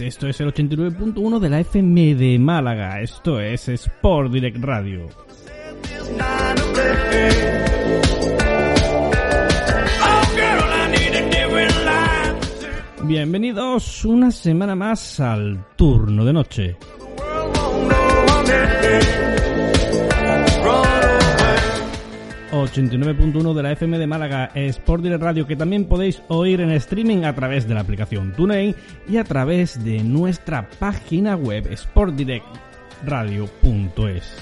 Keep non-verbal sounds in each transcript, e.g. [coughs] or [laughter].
Esto es el 89.1 de la FM de Málaga, esto es Sport Direct Radio. Bienvenidos una semana más al turno de noche. 89.1 de la FM de Málaga, Sport Direct Radio, que también podéis oír en streaming a través de la aplicación TuneIn y a través de nuestra página web sportdirectradio.es.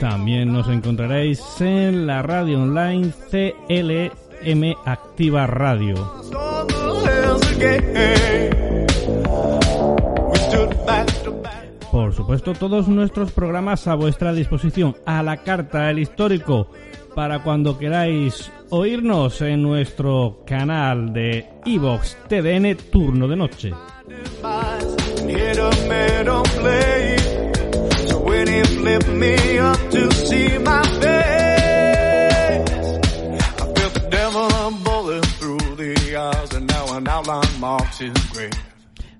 También nos encontraréis en la radio online CLM Activa Radio. Por supuesto, todos nuestros programas a vuestra disposición, a la carta, el histórico, para cuando queráis oírnos en nuestro canal de Evox TDN Turno de Noche.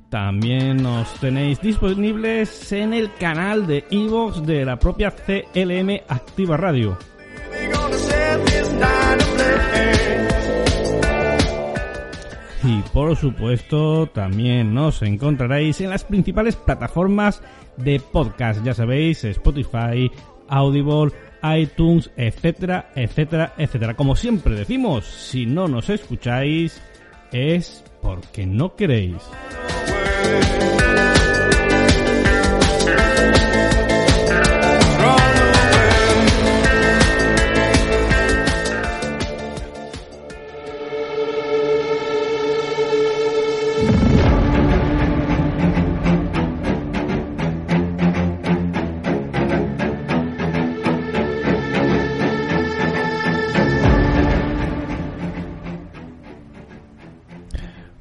También nos tenéis disponibles en el canal de Evox de la propia CLM Activa Radio. Y por supuesto también nos encontraréis en las principales plataformas de podcast, ya sabéis, Spotify, Audible, iTunes, etcétera, etcétera, etcétera. Como siempre decimos, si no nos escucháis es porque no queréis.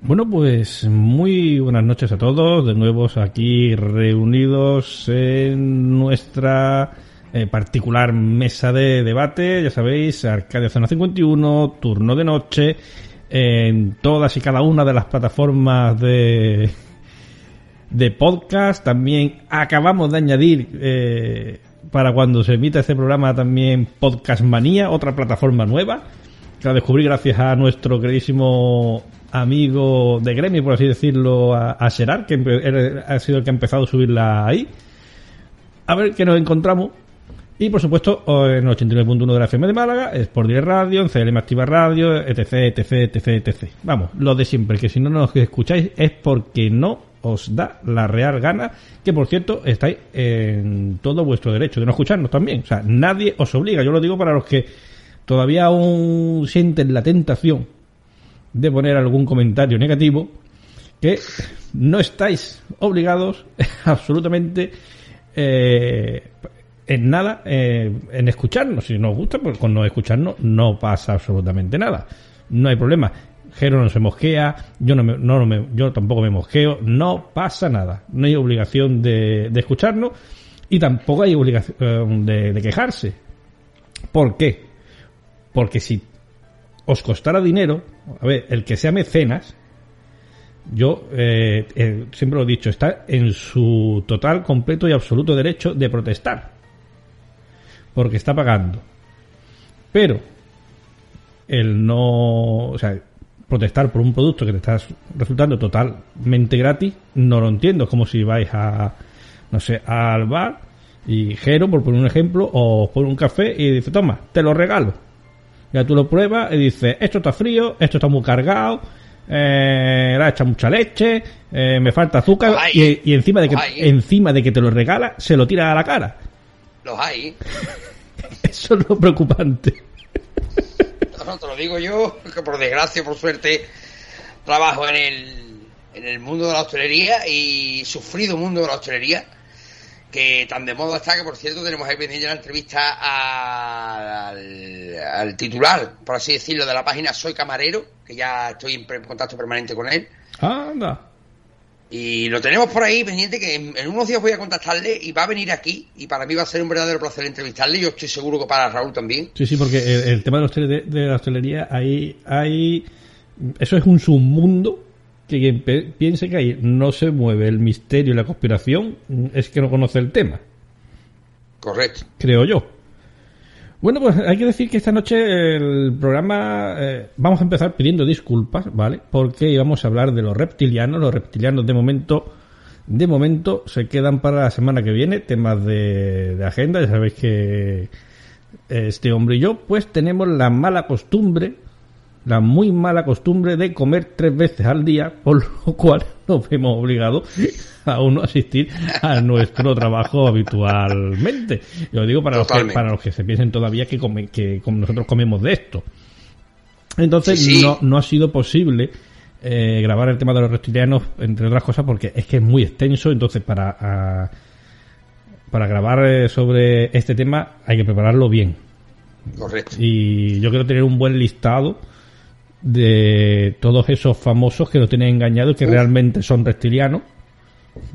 Bueno, pues muy buenas noches a todos, de nuevo aquí reunidos en nuestra eh, particular mesa de debate, ya sabéis, Arcadia Zona 51, turno de noche, en todas y cada una de las plataformas de, de podcast, también acabamos de añadir... Eh, para cuando se emita este programa también Podcast Manía, otra plataforma nueva que la descubrí gracias a nuestro queridísimo amigo de gremio, por así decirlo, a, a Gerard, que ha sido el que ha empezado a subirla ahí. A ver qué nos encontramos. Y por supuesto, en 89.1 de la FM de Málaga, Sport Direct Radio, en CLM Activa Radio, etc, etc, etc, etc. Vamos, lo de siempre, que si no nos escucháis es porque no os da la real gana, que por cierto estáis en todo vuestro derecho de no escucharnos también. O sea, nadie os obliga, yo lo digo para los que todavía aún sienten la tentación de poner algún comentario negativo, que no estáis obligados [laughs] absolutamente eh, en nada eh, en escucharnos. Si no os gusta, pues con no escucharnos no pasa absolutamente nada. No hay problema. Jero no se mosquea, yo no, me, no me, yo tampoco me mosqueo, no pasa nada. No hay obligación de, de escucharnos y tampoco hay obligación de, de quejarse. ¿Por qué? Porque si os costara dinero, a ver, el que sea mecenas, yo eh, eh, siempre lo he dicho, está en su total, completo y absoluto derecho de protestar. Porque está pagando. Pero el no, o sea, protestar por un producto que te está resultando totalmente gratis, no lo entiendo. Es como si vais a, no sé, al bar y Jero, por poner un ejemplo, o por un café y dice, toma, te lo regalo. Ya tú lo pruebas y dices, esto está frío, esto está muy cargado, eh, le ha hecho mucha leche, eh, me falta azúcar y, y, encima de que encima de que te lo regala, se lo tira a la cara. Los hay. [laughs] Eso es lo preocupante. No, te lo digo yo, que por desgracia, por suerte, trabajo en el, en el mundo de la hostelería y sufrido mundo de la hostelería, que tan de moda está que, por cierto, tenemos ahí pendiente la entrevista al, al, titular, por así decirlo, de la página Soy Camarero, que ya estoy en contacto permanente con él. Anda. Y lo tenemos por ahí pendiente que en, en, unos días voy a contactarle y va a venir aquí y para mí va a ser un verdadero placer entrevistarle. Yo estoy seguro que para Raúl también. Sí, sí, porque el, el tema de, hostel, de, de, la hostelería, ahí hay... Eso es un submundo que quien piense que ahí no se mueve el misterio y la conspiración es que no conoce el tema. Correcto. Creo yo. Bueno, pues hay que decir que esta noche el programa eh, vamos a empezar pidiendo disculpas, ¿vale? Porque íbamos a hablar de los reptilianos. Los reptilianos de momento, de momento se quedan para la semana que viene, temas de, de agenda. Ya sabéis que este hombre y yo, pues tenemos la mala costumbre, la muy mala costumbre de comer tres veces al día, por lo cual nos vemos obligados a uno asistir a nuestro trabajo habitualmente. Yo digo para los, que, para los que se piensen todavía que, come, que nosotros comemos de esto. Entonces sí, sí. No, no ha sido posible eh, grabar el tema de los reptilianos, entre otras cosas, porque es que es muy extenso, entonces para, a, para grabar eh, sobre este tema hay que prepararlo bien. Correcto. Y yo quiero tener un buen listado de todos esos famosos que lo tienen engañado y que Uf. realmente son reptilianos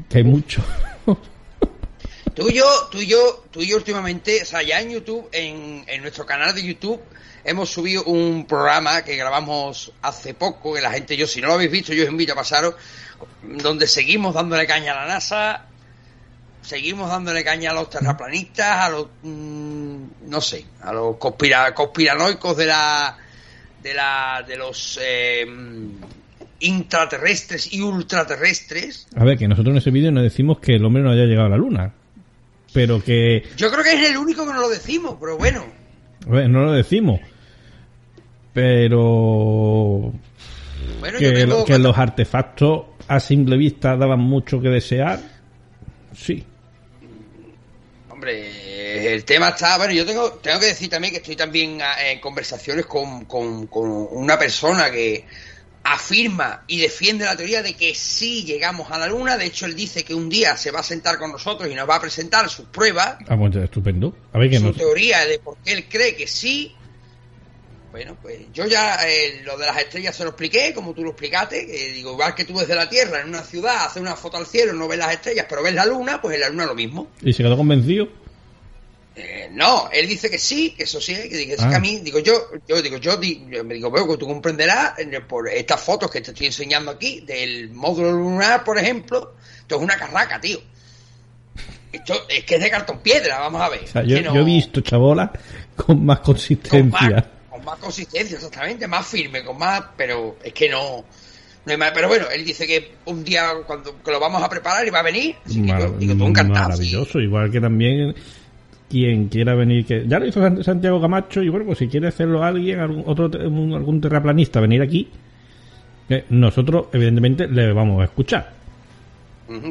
que hay mucho. [laughs] tú y yo, tú y yo, tú y yo últimamente, o sea, ya en YouTube, en, en, nuestro canal de YouTube, hemos subido un programa que grabamos hace poco, que la gente, yo si no lo habéis visto, yo os invito a pasaros, donde seguimos dándole caña a la NASA, seguimos dándole caña a los terraplanistas, a los, mmm, no sé, a los conspira, conspiranoicos de la, de la, de los, eh, intraterrestres y ultraterrestres. A ver, que nosotros en ese vídeo no decimos que el hombre no haya llegado a la luna. Pero que. Yo creo que es el único que no lo decimos, pero bueno. A ver, no lo decimos. Pero. Bueno, que, que los artefactos a simple vista daban mucho que desear. Sí. Hombre, el tema está. Bueno, yo tengo, tengo que decir también que estoy también en conversaciones con, con, con una persona que afirma y defiende la teoría de que sí llegamos a la Luna. De hecho, él dice que un día se va a sentar con nosotros y nos va a presentar sus pruebas. Ah, pues estupendo. A ver, que su no... teoría de por qué él cree que sí. Bueno, pues yo ya eh, lo de las estrellas se lo expliqué, como tú lo explicaste, que digo, igual que tú desde la Tierra en una ciudad haces una foto al cielo, no ves las estrellas, pero ves la luna, pues en la luna lo mismo. ¿Y se quedó convencido? Eh, no, él dice que sí, que eso sí, que, dice que a Ah. mí, digo yo, yo digo yo, me digo, que tú comprenderás por estas fotos que te estoy enseñando aquí del módulo lunar, por ejemplo, esto es una carraca, tío. Esto es que es de cartón piedra, vamos a ver. O sea, Es yo, no- yo he visto chabola con más con consistencia. más, con más consistencia, exactamente, más firme, con más, pero es que no, no hay más. Pero bueno, él dice que un día cuando que lo vamos a preparar y va a venir, así que yo digo, tú encantado. maravilloso, igual que también quien quiera venir, que ya lo hizo Sant- Santiago Camacho y bueno, pues si quiere hacerlo alguien, algún, otro, algún terraplanista, venir aquí, eh, nosotros evidentemente le vamos a escuchar.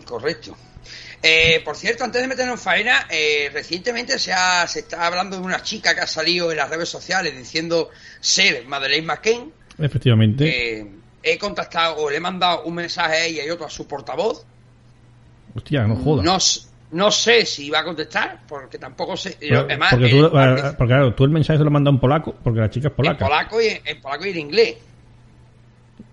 Correcto. Eh, por cierto, antes de meternos en faena, eh, recientemente se, ha, se está hablando de una chica que ha salido en las redes sociales diciendo ser Madeleine McCain. Efectivamente. Eh, he contactado o le he mandado un mensaje a ella y otro a su portavoz. Hostia, no jodas. No, sé si va a contestar, porque tampoco sé. Pero- además, porque, eh, tú, principio- porque claro, tú el mensaje se lo mandas en polaco, porque la chica es en polaca. polaco y en, en polaco y en inglés.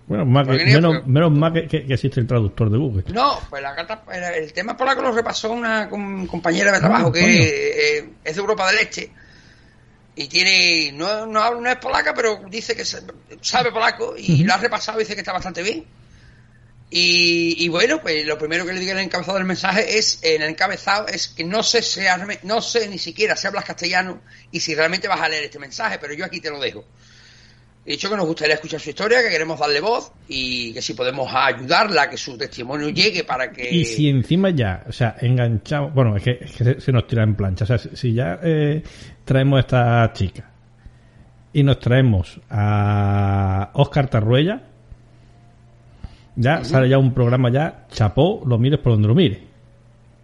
Bueno, más que- menos, menos mal que, que- que existe el traductor de Google. No, pues la carta, el, el tema polaco lo repasó una com- compañera de trabajo Ah, que eh, es de Europa del Este y tiene, no, no, habla- no es polaca, pero dice que sabe polaco y lo ha repasado y dice que está bastante bien. Y, y bueno, pues lo primero que le digo en el encabezado del mensaje es, en el encabezado, es que no sé, si no sé ni siquiera si hablas castellano y si realmente vas a leer este mensaje, pero yo aquí te lo dejo. He dicho que nos gustaría escuchar su historia, que queremos darle voz y que si podemos ayudarla, a que su testimonio llegue para que... Y si encima ya, o sea, enganchamos, bueno, es que, es que se, se nos tira en plancha, o sea, si, si ya eh, traemos a esta chica y nos traemos a Oscar Tarruella, ya sale ya un programa ya, chapó, lo mires por donde lo mires.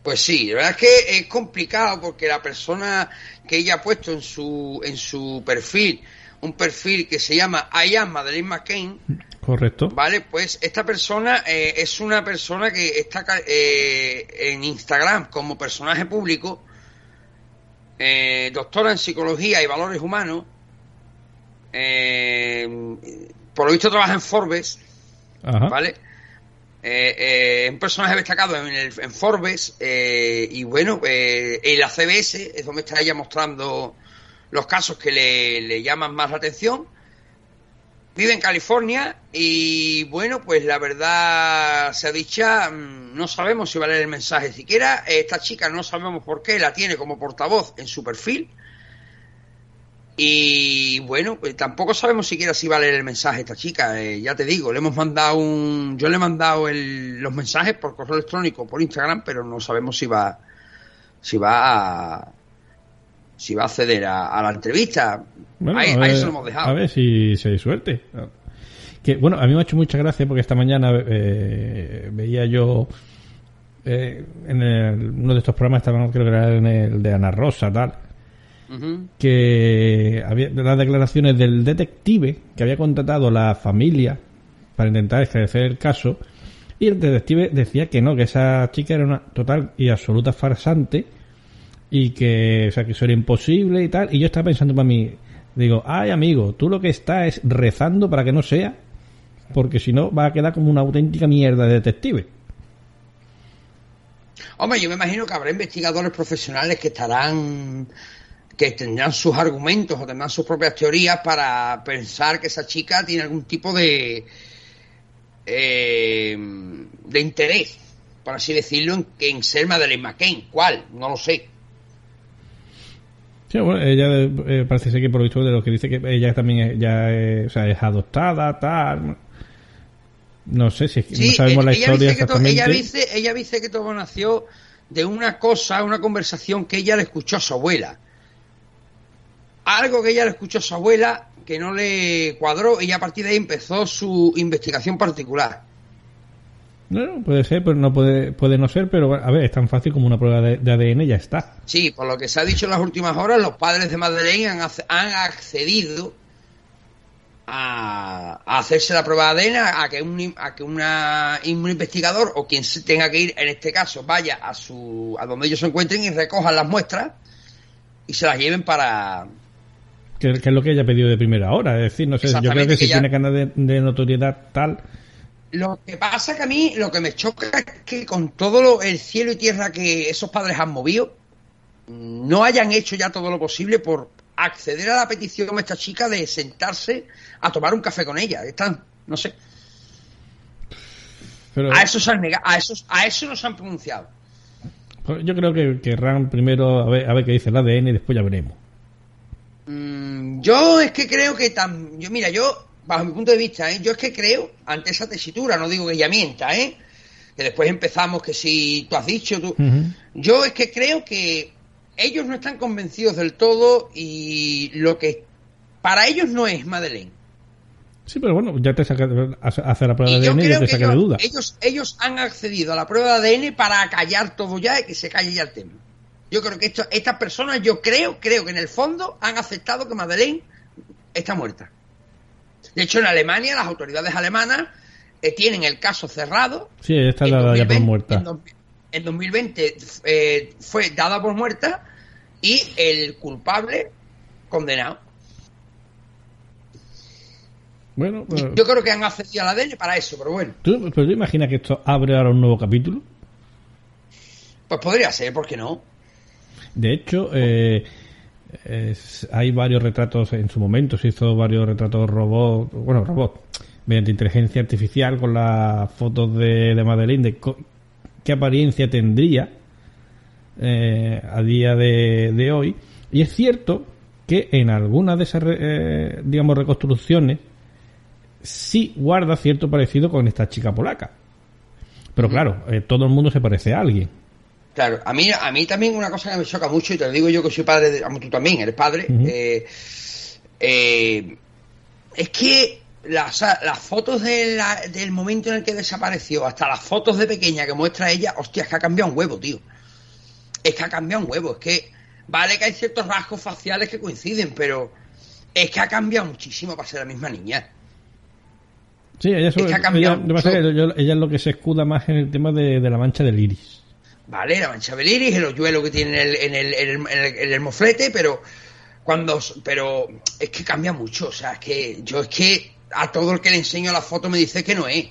Pues sí, la verdad es que es complicado porque la persona que ella ha puesto en su, en su perfil, un perfil que se llama I am Madeleine McCain, Correcto. ¿vale? Pues esta persona eh, es una persona que está eh, en Instagram como personaje público, eh, doctora en psicología y valores humanos, eh, por lo visto trabaja en Forbes, Ajá. ¿vale? Eh, eh, un personaje destacado en, el, en Forbes eh, y bueno, eh, en la CBS es donde está ella mostrando los casos que le, llaman más la atención. Vive en California y bueno, pues la verdad se ha dicha, mm, no sabemos si va a leer el mensaje siquiera. Esta chica no sabemos por qué la tiene como portavoz en su perfil. Y bueno, pues tampoco sabemos siquiera si va a leer el mensaje esta chica. Eh, ya te digo, le hemos mandado un. Yo le he mandado el- los mensajes por correo electrónico, por Instagram, pero no sabemos si va. Si va a. Si va a acceder a, a la entrevista. Bueno, ahí, a, ahí ver, se lo hemos dejado. a ver si, si hay suerte. Que, bueno, a mí me ha hecho mucha gracia porque esta mañana eh, veía yo eh, en el- uno de estos programas, estaban, creo que era en el de Ana Rosa, tal, que había las declaraciones del detective que había contratado la familia para intentar esclarecer el caso y el detective decía que no, que esa chica era una total y absoluta farsante y que, o sea, que eso era imposible y tal. Y yo estaba pensando para mí, digo, ay amigo, tú lo que estás es rezando para que no sea, porque si no va a quedar como una auténtica mierda de detective. Hombre, yo me imagino que habrá investigadores profesionales que estarán. que tendrán sus argumentos o tendrán sus propias teorías para pensar que esa chica tiene algún tipo de. eh, de interés, por así decirlo, en, en ser Madeleine McCain. ¿Cuál? No lo sé. Sí, bueno, ella eh, parece ser que por lo visto de lo que dice que ella también es, ya es, o sea, es adoptada, tal. No sé si es que Sí, no sabemos eh, la ella historia dice exactamente. ella dice, ella dice que todo nació de una cosa, una conversación que ella le escuchó a su abuela. Algo que ella le escuchó a su abuela que no le cuadró y a partir de ahí empezó su investigación particular. No, no, puede ser, pero no puede, puede no ser, pero a ver, es tan fácil como una prueba de, de ADN y ya está. Sí, por lo que se ha dicho en las últimas horas, los padres de Madeleine han, han accedido a, a hacerse la prueba de ADN, a que, un, a que una, un investigador o quien se tenga que ir, en este caso, vaya a, su, a donde ellos se encuentren y recojan las muestras y se las lleven para, Que, es lo que ella ha pedido de primera hora. Es decir, no sé, yo creo que, si tiene ganas de, notoriedad tal. Lo que pasa que a mí, lo que me choca es que con todo lo, el cielo y tierra que esos padres han movido, no hayan hecho ya todo lo posible por acceder a la petición de esta chica de sentarse a tomar un café con ella. Están, no sé. a eso se han negado, a eso, a eso no se han pronunciado. Pues yo creo que querrán primero a ver, a ver qué dice el ADN y después ya veremos. Mm, yo es que creo que tan, yo mira, yo bajo mi punto de vista, ¿eh? yo es que creo ante esa tesitura, no digo que ella mienta, ¿eh? que después empezamos que si tú has dicho tú, yo es que creo que ellos no están convencidos del todo y lo que para ellos no es Madeleine. Sí, pero bueno, ya te saca hacer la prueba de ADN y ya te saca de duda. Ellos, ellos han accedido a la prueba de ADN para callar todo ya y que se calle ya el tema. Yo creo que esto, estas personas, yo creo, creo que en el fondo han aceptado que Madeleine está muerta. De hecho, en Alemania, las autoridades alemanas eh, tienen el caso cerrado. Sí, está dada ya por muerta en 2020 eh, fue dada por muerta y el culpable condenado. Bueno, pues- yo creo que han accedido a la ADN para eso, pero bueno. ¿Tú, pero imaginas que esto abre ahora un nuevo capítulo? Pues podría ser, ¿por qué no? De hecho, eh, hay varios retratos en su momento, se hizo varios retratos robot, bueno, robot, mediante inteligencia artificial con las fotos de, de Madeleine, de qué apariencia tendría eh, a día de, hoy. Y es cierto que en algunas de esas, eh, digamos, reconstrucciones sí guarda cierto parecido con esta chica polaca. Pero claro, eh, todo el mundo se parece a alguien. Claro, a mí, a mí también una cosa que me choca mucho, y te lo digo yo que soy padre, de, tú también eres padre, es que las, las fotos del momento en el que desapareció, hasta las fotos de pequeña que muestra ella, hostia, es que ha cambiado un huevo, tío. Es que ha cambiado un huevo, es que vale que hay ciertos rasgos faciales que coinciden, pero es que ha cambiado muchísimo para ser la misma niña. Sí, ella, es que ha cambiado ella, es lo que se escuda más en el tema de, la mancha del iris. Vale, la mancha del iris, el hoyuelo que tiene en el, en el, en el, moflete, pero cuando pero es que cambia mucho, o sea, es que yo es que a todo el que le enseño la foto me dice que no es.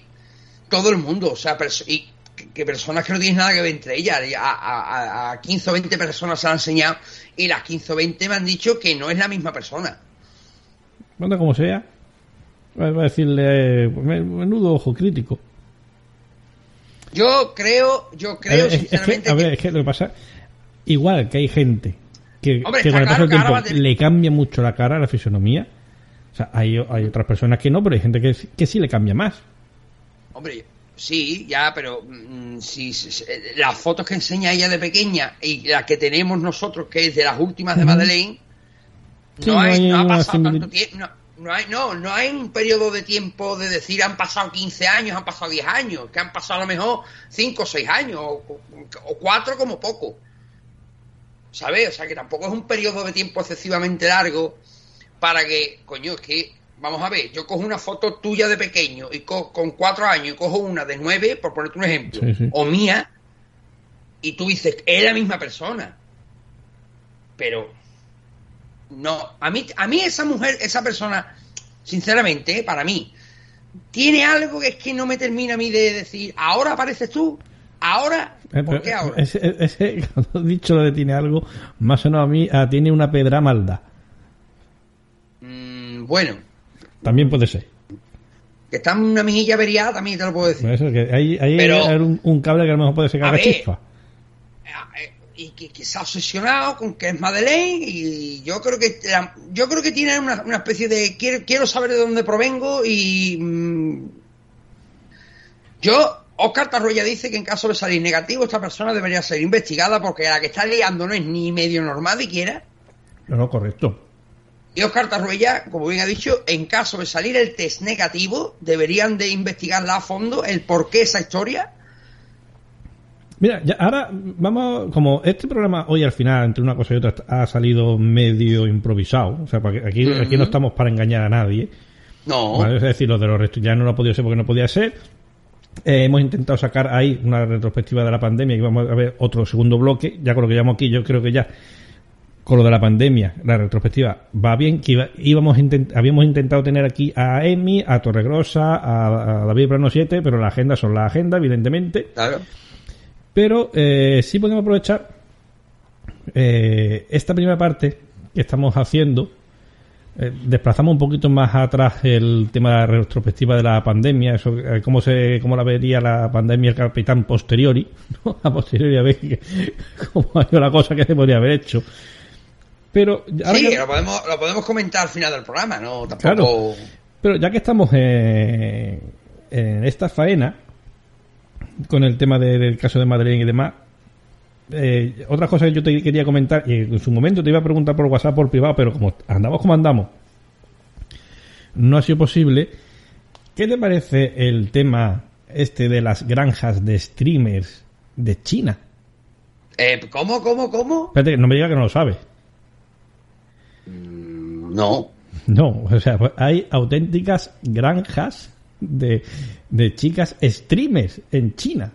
Todo el mundo, o sea, y que, personas que no tienen nada que ver entre ellas. A, a, 15 o 20 personas se han enseñado y las 15 o 20 me han dicho que no es la misma persona. Bueno, como sea, va a decirle, menudo ojo crítico. Yo creo, yo creo, sinceramente. a ver, es que lo que pasa, igual que hay gente que, con el paso del tiempo le cambia mucho la cara, la fisonomía o sea, hay, hay otras personas que no, pero hay gente que, que sí le cambia más. Hombre, sí, ya, pero mm, si, eh, las fotos que enseña ella de pequeña y las que tenemos nosotros, que es de las últimas de Madeleine, no, hay, no, ha pasado tanto tiempo. No, hay, no, no hay un periodo de tiempo de decir han pasado 15 años, han pasado 10 años, que han pasado a lo mejor 5 o 6 años, o, o 4 como poco. ¿Sabes? O sea que tampoco es un periodo de tiempo excesivamente largo para que, coño, es que, vamos a ver, yo cojo una foto tuya de pequeño y con cuatro años y cojo una de nueve, por ponerte un ejemplo, o mía, y tú dices, es la misma persona. Pero, no, a mí, a mí esa mujer, esa persona, sinceramente, para mí, tiene algo que es que no me termina a mí de decir, ahora apareces tú, ahora, eh, ¿por qué ahora? Ese, ese, [laughs] cuando he dicho lo de tiene algo, más o menos a mí, tiene una pedra maldad. Bueno. También puede ser. Que está en una mejilla averiada, también te lo puedo decir. Eso, que hay, hay un, cable que a lo mejor puede ser la chispa. Eh, y que, se ha obsesionado con que es Madeleine y yo creo que yo creo que tiene una, especie de quiero, quiero saber de dónde provengo y mm, yo Oscar Tarroya dice que en caso de salir negativo esta persona debería ser investigada porque la que está liando no es ni medio normal siquiera. No, no, correcto. Y Oscar Tarruella, como bien ha dicho, en caso de salir el test negativo, deberían de investigarla a fondo el por qué esa historia. Mira, ya ahora vamos, como este programa hoy al final, entre una cosa y otra, ha salido medio improvisado, o sea, aquí, aquí no estamos para engañar a nadie. No. Es decir, lo de los restos ya no lo ha podido ser porque no podía ser. Eh, hemos intentado sacar ahí una retrospectiva de la pandemia y vamos a ver otro segundo bloque. Ya con lo que llamo aquí, yo creo que ya con lo de la pandemia, la retrospectiva va bien, que íbamos habíamos intentado tener aquí a Emi, a Torregrosa, a, David Plano 7, pero la agenda son la agenda, evidentemente. Claro. Pero eh, sí podemos aprovechar eh, esta primera parte que estamos haciendo. Eh, desplazamos un poquito más atrás el tema de la retrospectiva de la pandemia, eso, eh, cómo, se, cómo la vería la pandemia el capitán posteriori, [laughs] a posteriori a ver [laughs] cómo ha ido la cosa que se podría haber hecho. Pero sí, lo, podemos, lo podemos comentar al final del programa, ¿no? Tampoco... pero ya que estamos en esta faena, con el tema del caso de Madrid y demás, eh, otra cosa que yo te quería comentar, y en su momento te iba a preguntar por WhatsApp por privado, pero como andamos como andamos, no ha sido posible. ¿Qué te parece el tema este de las granjas de streamers de China? Eh, ¿Cómo, cómo, cómo? Espérate, no me diga que no lo sabes. Mm, no. No, o sea, pues hay auténticas granjas de, de chicas streamers en China.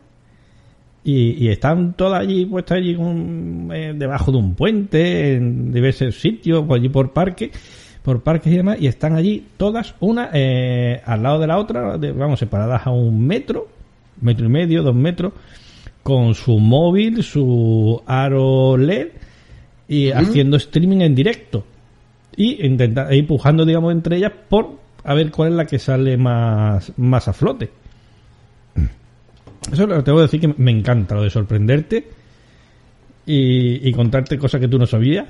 Y, están todas allí puestas allí eh, debajo de un puente, en diversos sitios, por allí por parques, por parques y demás, y están allí todas, una eh, al lado de la otra, vamos, separadas a un metro, metro y medio, dos metros, con su móvil, su aro LED, y haciendo streaming en directo. Y intentando, empujando, digamos, entre ellas por a ver cuál es la que sale más, más a flote. Eso te voy a decir que me encanta, lo de sorprenderte y, contarte cosas que tú no sabías.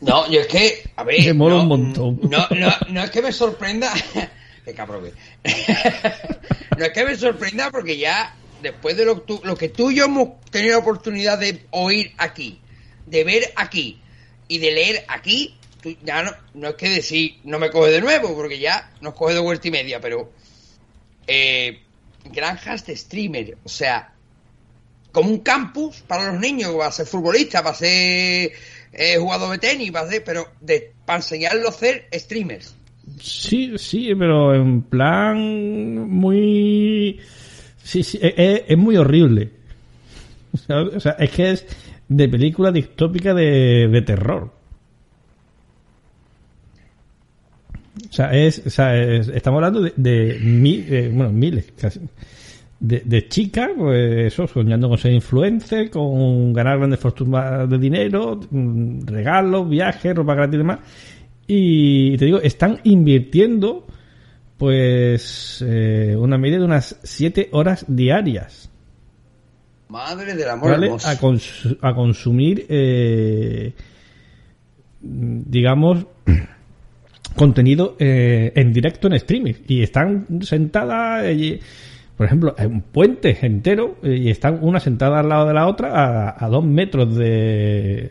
No, yo es que, a ver. Me mola un montón. No, no, no es que me sorprenda. [laughs] Qué cabrón. [laughs] no es que me sorprenda porque ya, después de lo, lo que tú y yo hemos tenido la oportunidad de oír aquí, de ver aquí y de leer aquí, ya no, no es que decir, no me coge de nuevo, porque ya nos coge de vuelta y media, pero. Eh, granjas de streamer, o sea, como un campus para los niños, va a ser futbolista, va a ser eh, jugador de tenis, va a ser, pero para enseñarlo a hacer streamers. Sí, sí, pero en plan muy... Sí, sí, e, e, es, muy horrible. [laughs] O sea, es que es de película distópica de terror. O sea, es, o sea estamos hablando de, de, bueno, miles, casi, de, de chicas, pues eso, soñando con ser influencer, con ganar grandes fortunas de dinero, mm, regalos, viajes, ropa gratis y demás. Y te digo, están invirtiendo, pues, eh, una media de unas 7 horas diarias. Madre del amor ¿vale? a, a, consumir, eh, digamos, contenido eh, en directo en streaming. Y están sentadas eh, por ejemplo en un puente entero eh, y están una sentada al lado de la otra a, dos metros de,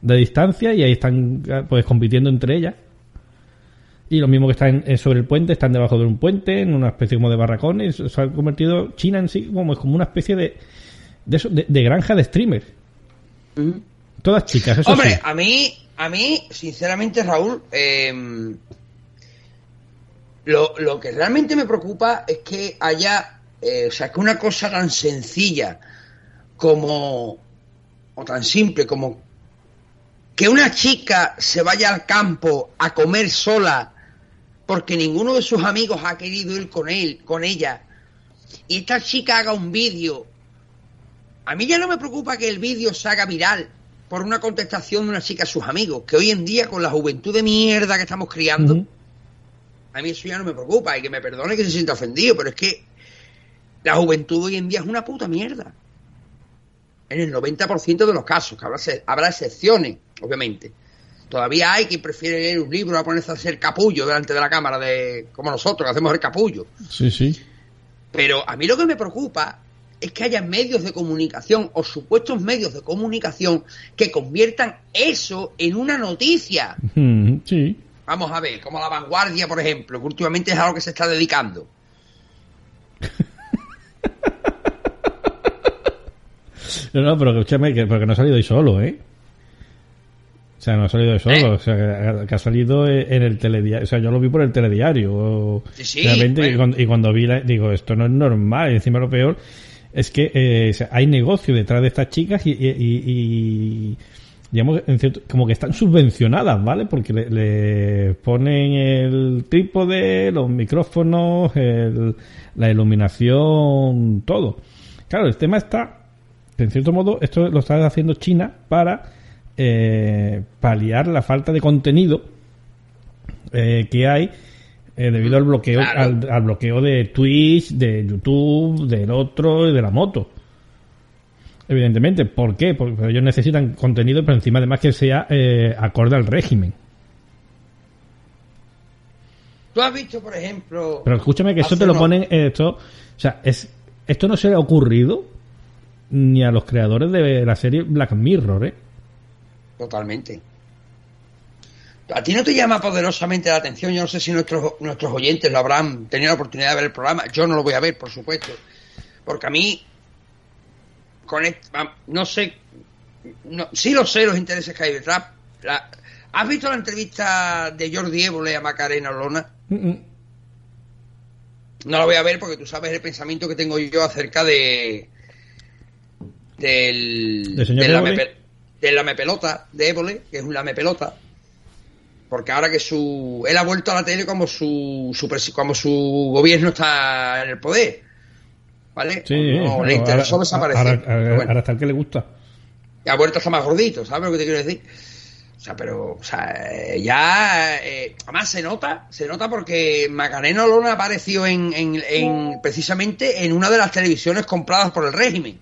de distancia y ahí están pues compitiendo entre ellas. Y lo mismo que están sobre el puente están debajo de un puente en una especie como de barracones. Se ha convertido China en sí como es como una especie de de, eso, de, granja de streamers todas chicas eso hombre a mí a mí, sinceramente, Raúl, em, lo, que realmente me preocupa es que haya, eh, o sea, que una cosa tan sencilla como, o tan simple como que una chica se vaya al campo a comer sola porque ninguno de sus amigos ha querido ir con él, con ella, y esta chica haga un vídeo. A mí ya no me preocupa que el vídeo se haga viral, por una contestación de una chica a sus amigos, que hoy en día con la juventud de mierda que estamos criando, a mí eso ya no me preocupa y que me perdone que se sienta ofendido, pero es que la juventud hoy en día es una puta mierda. En el 90% de los casos, que habrá, habrá excepciones, obviamente. Todavía hay quien prefiere leer un libro a ponerse a hacer capullo delante de la cámara, de como nosotros, que hacemos el capullo. Sí, sí. Pero a mí lo que me preocupa es que haya medios de comunicación o supuestos medios de comunicación que conviertan eso en una noticia. Sí. Vamos a ver, como la vanguardia, por ejemplo, que últimamente es algo que se está dedicando. [laughs] no, no, pero escúchame, que, porque no ha salido ahí solo, ¿eh? O sea, no ha salido de solo, ¿Eh? o sea, que, ha salido en el telediario. O sea, yo lo vi por el telediario. Sí, sí, realmente, y, cuando, y, cuando, vi, la, digo, esto no es normal. Y encima lo peor es que eh, hay negocio detrás de estas chicas y, digamos, en cierto, como que están subvencionadas, ¿vale? Porque le, ponen el trípode, los micrófonos, la iluminación, todo. Claro, el tema está, en cierto modo, esto lo está haciendo China para eh, paliar la falta de contenido eh, que hay eh, debido al bloqueo al, bloqueo de Twitch, de YouTube, del otro y de la moto. Evidentemente, ¿por qué? Porque ellos necesitan contenido, pero encima además que sea eh, acorde al régimen. Tú has visto, por ejemplo. Pero escúchame que esto te lo ponen. Esto, o sea, es, esto no se le ha ocurrido ni a los creadores de la serie Black Mirror, ¿eh? Totalmente. ¿A ti no te llama poderosamente la atención? Yo no sé si nuestros, nuestros oyentes lo habrán tenido la oportunidad de ver el programa. Yo no lo voy a ver, por supuesto. Porque a mí, con no sé, no, sí lo sé los intereses que hay detrás. ¿Has visto la entrevista de Jordi Évole a Macarena Olona? No la voy a ver porque tú sabes el pensamiento que tengo yo acerca de del, ¿De, la del lame pelota de Évole, que es un lame pelota porque ahora que su él ha vuelto a la tele como su, su como su gobierno está en el poder ¿vale? Sí, no, le interesó desaparecer ahora, está el que le gusta y ha vuelto hasta más gordito ¿sabes lo que te quiero decir? o sea pero o sea ya eh, además se nota se nota porque Macarena Olona apareció en, en, en precisamente en una de las televisiones compradas por el régimen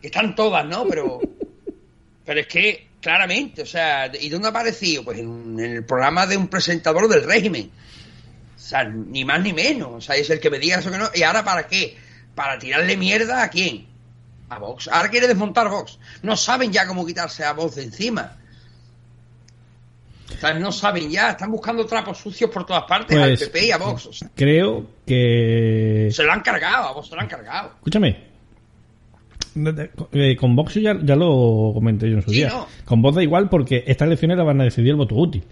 que están todas ¿no? pero pero es que Claramente, o sea, ¿y dónde ha aparecido? Pues en, el programa de un presentador del régimen. O sea, ni más ni menos. O sea, es el que me diga eso que no. ¿Y ahora para qué? ¿Para tirarle mierda a quién? A Vox. Ahora quiere desmontar Vox. No saben ya cómo quitarse a Vox de encima. O sea, no saben ya, están buscando trapos sucios por todas partes al PP pues, y a Vox. creo que. Se lo han cargado, a Vox se lo han cargado. Escúchame, eh, con Vox ya, ya, lo comenté yo en su día. Con Vox da igual porque estas elecciones las van a decidir el voto útil.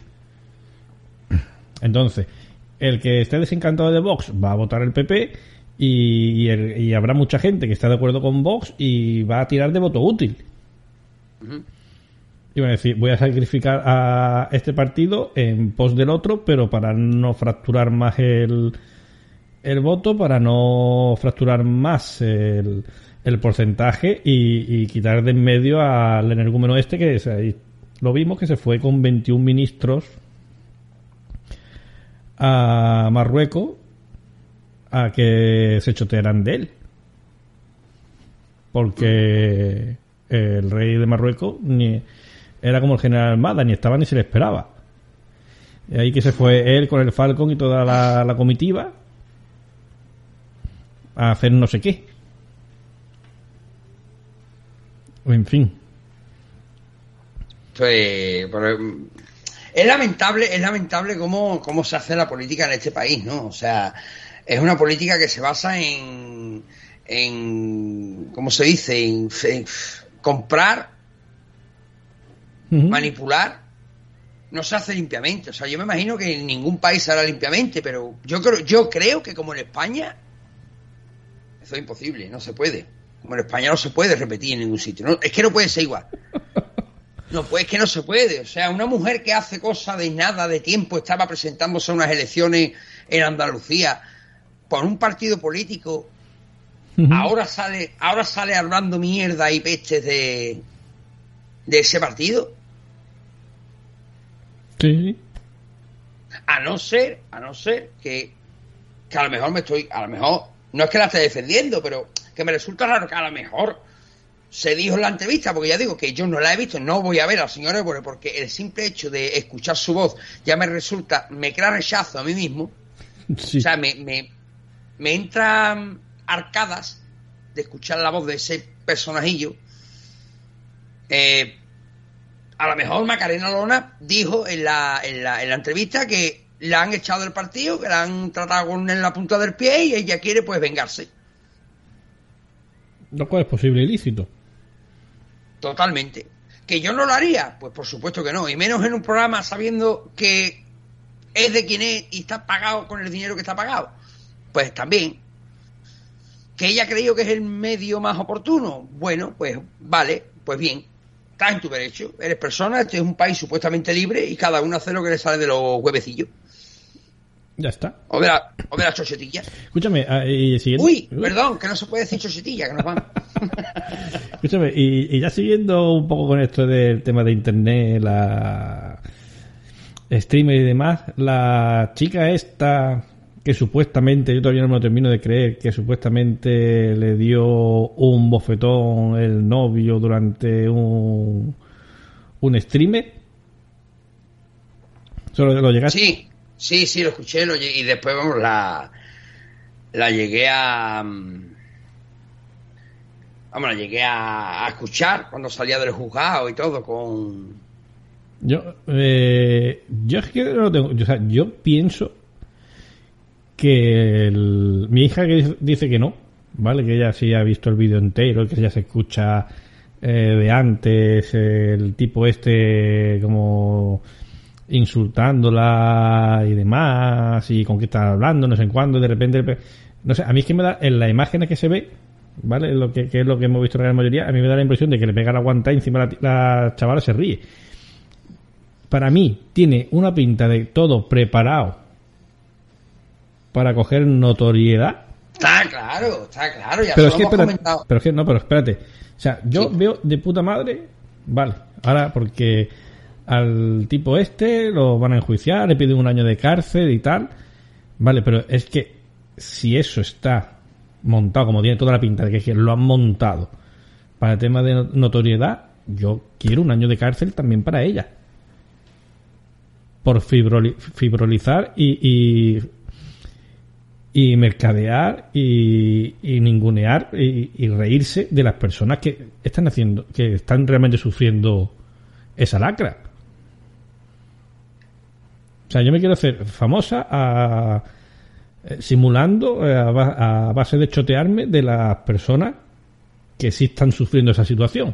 Entonces, el que esté desencantado de Vox va a votar el PP y, habrá mucha gente que está de acuerdo con Vox y va a tirar de voto útil. Y van a decir, voy a sacrificar a este partido en pos del otro, pero para no fracturar más el, el voto, para no fracturar más el, el porcentaje y, quitar de en medio al energúmeno este que lo vimos que se fue con 21 ministros a Marruecos a que se chotearan de él. Porque el rey de Marruecos ni era como el general Almada ni estaba ni se le esperaba. Y ahí que se fue él con el Falcon y toda la comitiva a hacer no sé qué en fin. Pues, es lamentable, es lamentable cómo, cómo se hace la política en este país, ¿no? O sea, es una política que se basa en, en ¿cómo se dice? En, comprar, manipular, no se hace limpiamente. O sea, yo me imagino que en ningún país se hará limpiamente, pero yo creo, yo creo que como en España, eso es imposible, no se puede. Como en España no se puede repetir en ningún sitio. es que no puede ser igual. [laughs] No, pues es que no se puede. O sea, una mujer que hace cosas de nada, de tiempo, estaba presentándose a unas elecciones en Andalucía por un partido político, ahora sale, ahora sale hablando mierda y pestes de, de ese partido. Sí. A no ser, a no ser que, que a lo mejor me estoy, a lo mejor, no es que la esté defendiendo, pero que me resulta raro que a lo mejor se dijo en la entrevista, porque ya digo que yo no la he visto, no voy a ver al señor Évole, porque el simple hecho de escuchar su voz ya me resulta, me crea rechazo a mí mismo. O sea, me, me, me entran arcadas de escuchar la voz de ese personajillo. Eh, a lo mejor Macarena Lona dijo en la, en la, en la entrevista que la han echado del partido, que la han tratado con en la punta del pie y ella quiere pues vengarse. Lo cual es posible ilícito. Totalmente. ¿Que yo no lo haría? Pues por supuesto que no. Y menos en un programa sabiendo que es de quien es y está pagado con el dinero que está pagado. Pues también. ¿Que ella creyó que es el medio más oportuno? Bueno, pues vale, pues bien. estás en tu derecho. Eres persona, este es un país supuestamente libre y cada uno hace lo que le sale de los huevecillos. Ya está. O de la, o de la chochetilla. Escúchame, ah, y siguiendo... Uy, perdón, que no se puede decir chochetilla, que nos [laughs] van. Escúchame, y, y ya siguiendo un poco con esto del tema de internet, la streamer y demás, la chica esta que supuestamente, yo todavía no me lo termino de creer, que supuestamente le dio un bofetón el novio durante un, un streamer. ¿Solo lo llegaste? Sí, sí, sí, lo escuché lo y después, vamos, la, la llegué a... mm, Vamos, la llegué a, escuchar cuando salía del juzgado y todo con... Yo, eh, yo es que no tengo. O sea, yo pienso que el- mi hija que dice que no, ¿vale? Que ella sí ha visto el vídeo entero, que ya se escucha eh, de antes, el tipo este como insultándola y demás, y con qué está hablando, no sé en cuándo, de repente, no sé, a mí es que me da, en las imágenes que se ve, ¿vale? Lo que, que es lo que hemos visto en la gran mayoría, a mí me da la impresión de que le pega la guanta encima la, la chavala se ríe para mí tiene una pinta de todo preparado para coger notoriedad. Está claro, está claro, ya Pero se es que, hemos espérate, comentado. pero es que no, pero espérate. O sea, yo Sí. veo de puta madre, vale, ahora porque al tipo este lo van a enjuiciar, le piden un año de cárcel y tal, vale, pero es que si eso está montado, como tiene toda la pinta de que, lo han montado para el tema de no- notoriedad, yo quiero un año de cárcel también para ella. Por fibroli- fibrolizar y, y, y mercadear y, y ningunear y, y reírse de las personas que están haciendo, que están realmente sufriendo esa lacra. O sea, yo me quiero hacer famosa a, eh, simulando eh, a, ba- a base de chotearme de las personas que sí están sufriendo esa situación.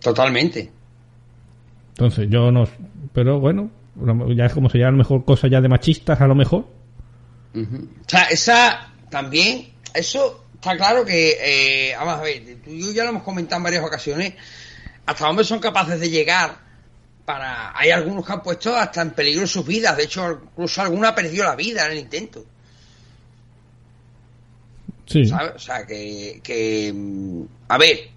Totalmente. Entonces, yo no. Pero bueno, ya es como se llama a lo mejor cosas ya de machistas, a lo mejor. O sea, esa también, eso está claro que, eh, vamos a ver, tú y yo ya lo hemos comentado en varias ocasiones, hasta dónde son capaces de llegar para... Hay algunos que han puesto hasta en peligro sus vidas, de hecho, incluso alguna ha perdido la vida en el intento, Sí. ¿sabes? O sea, que, que mm, a ver,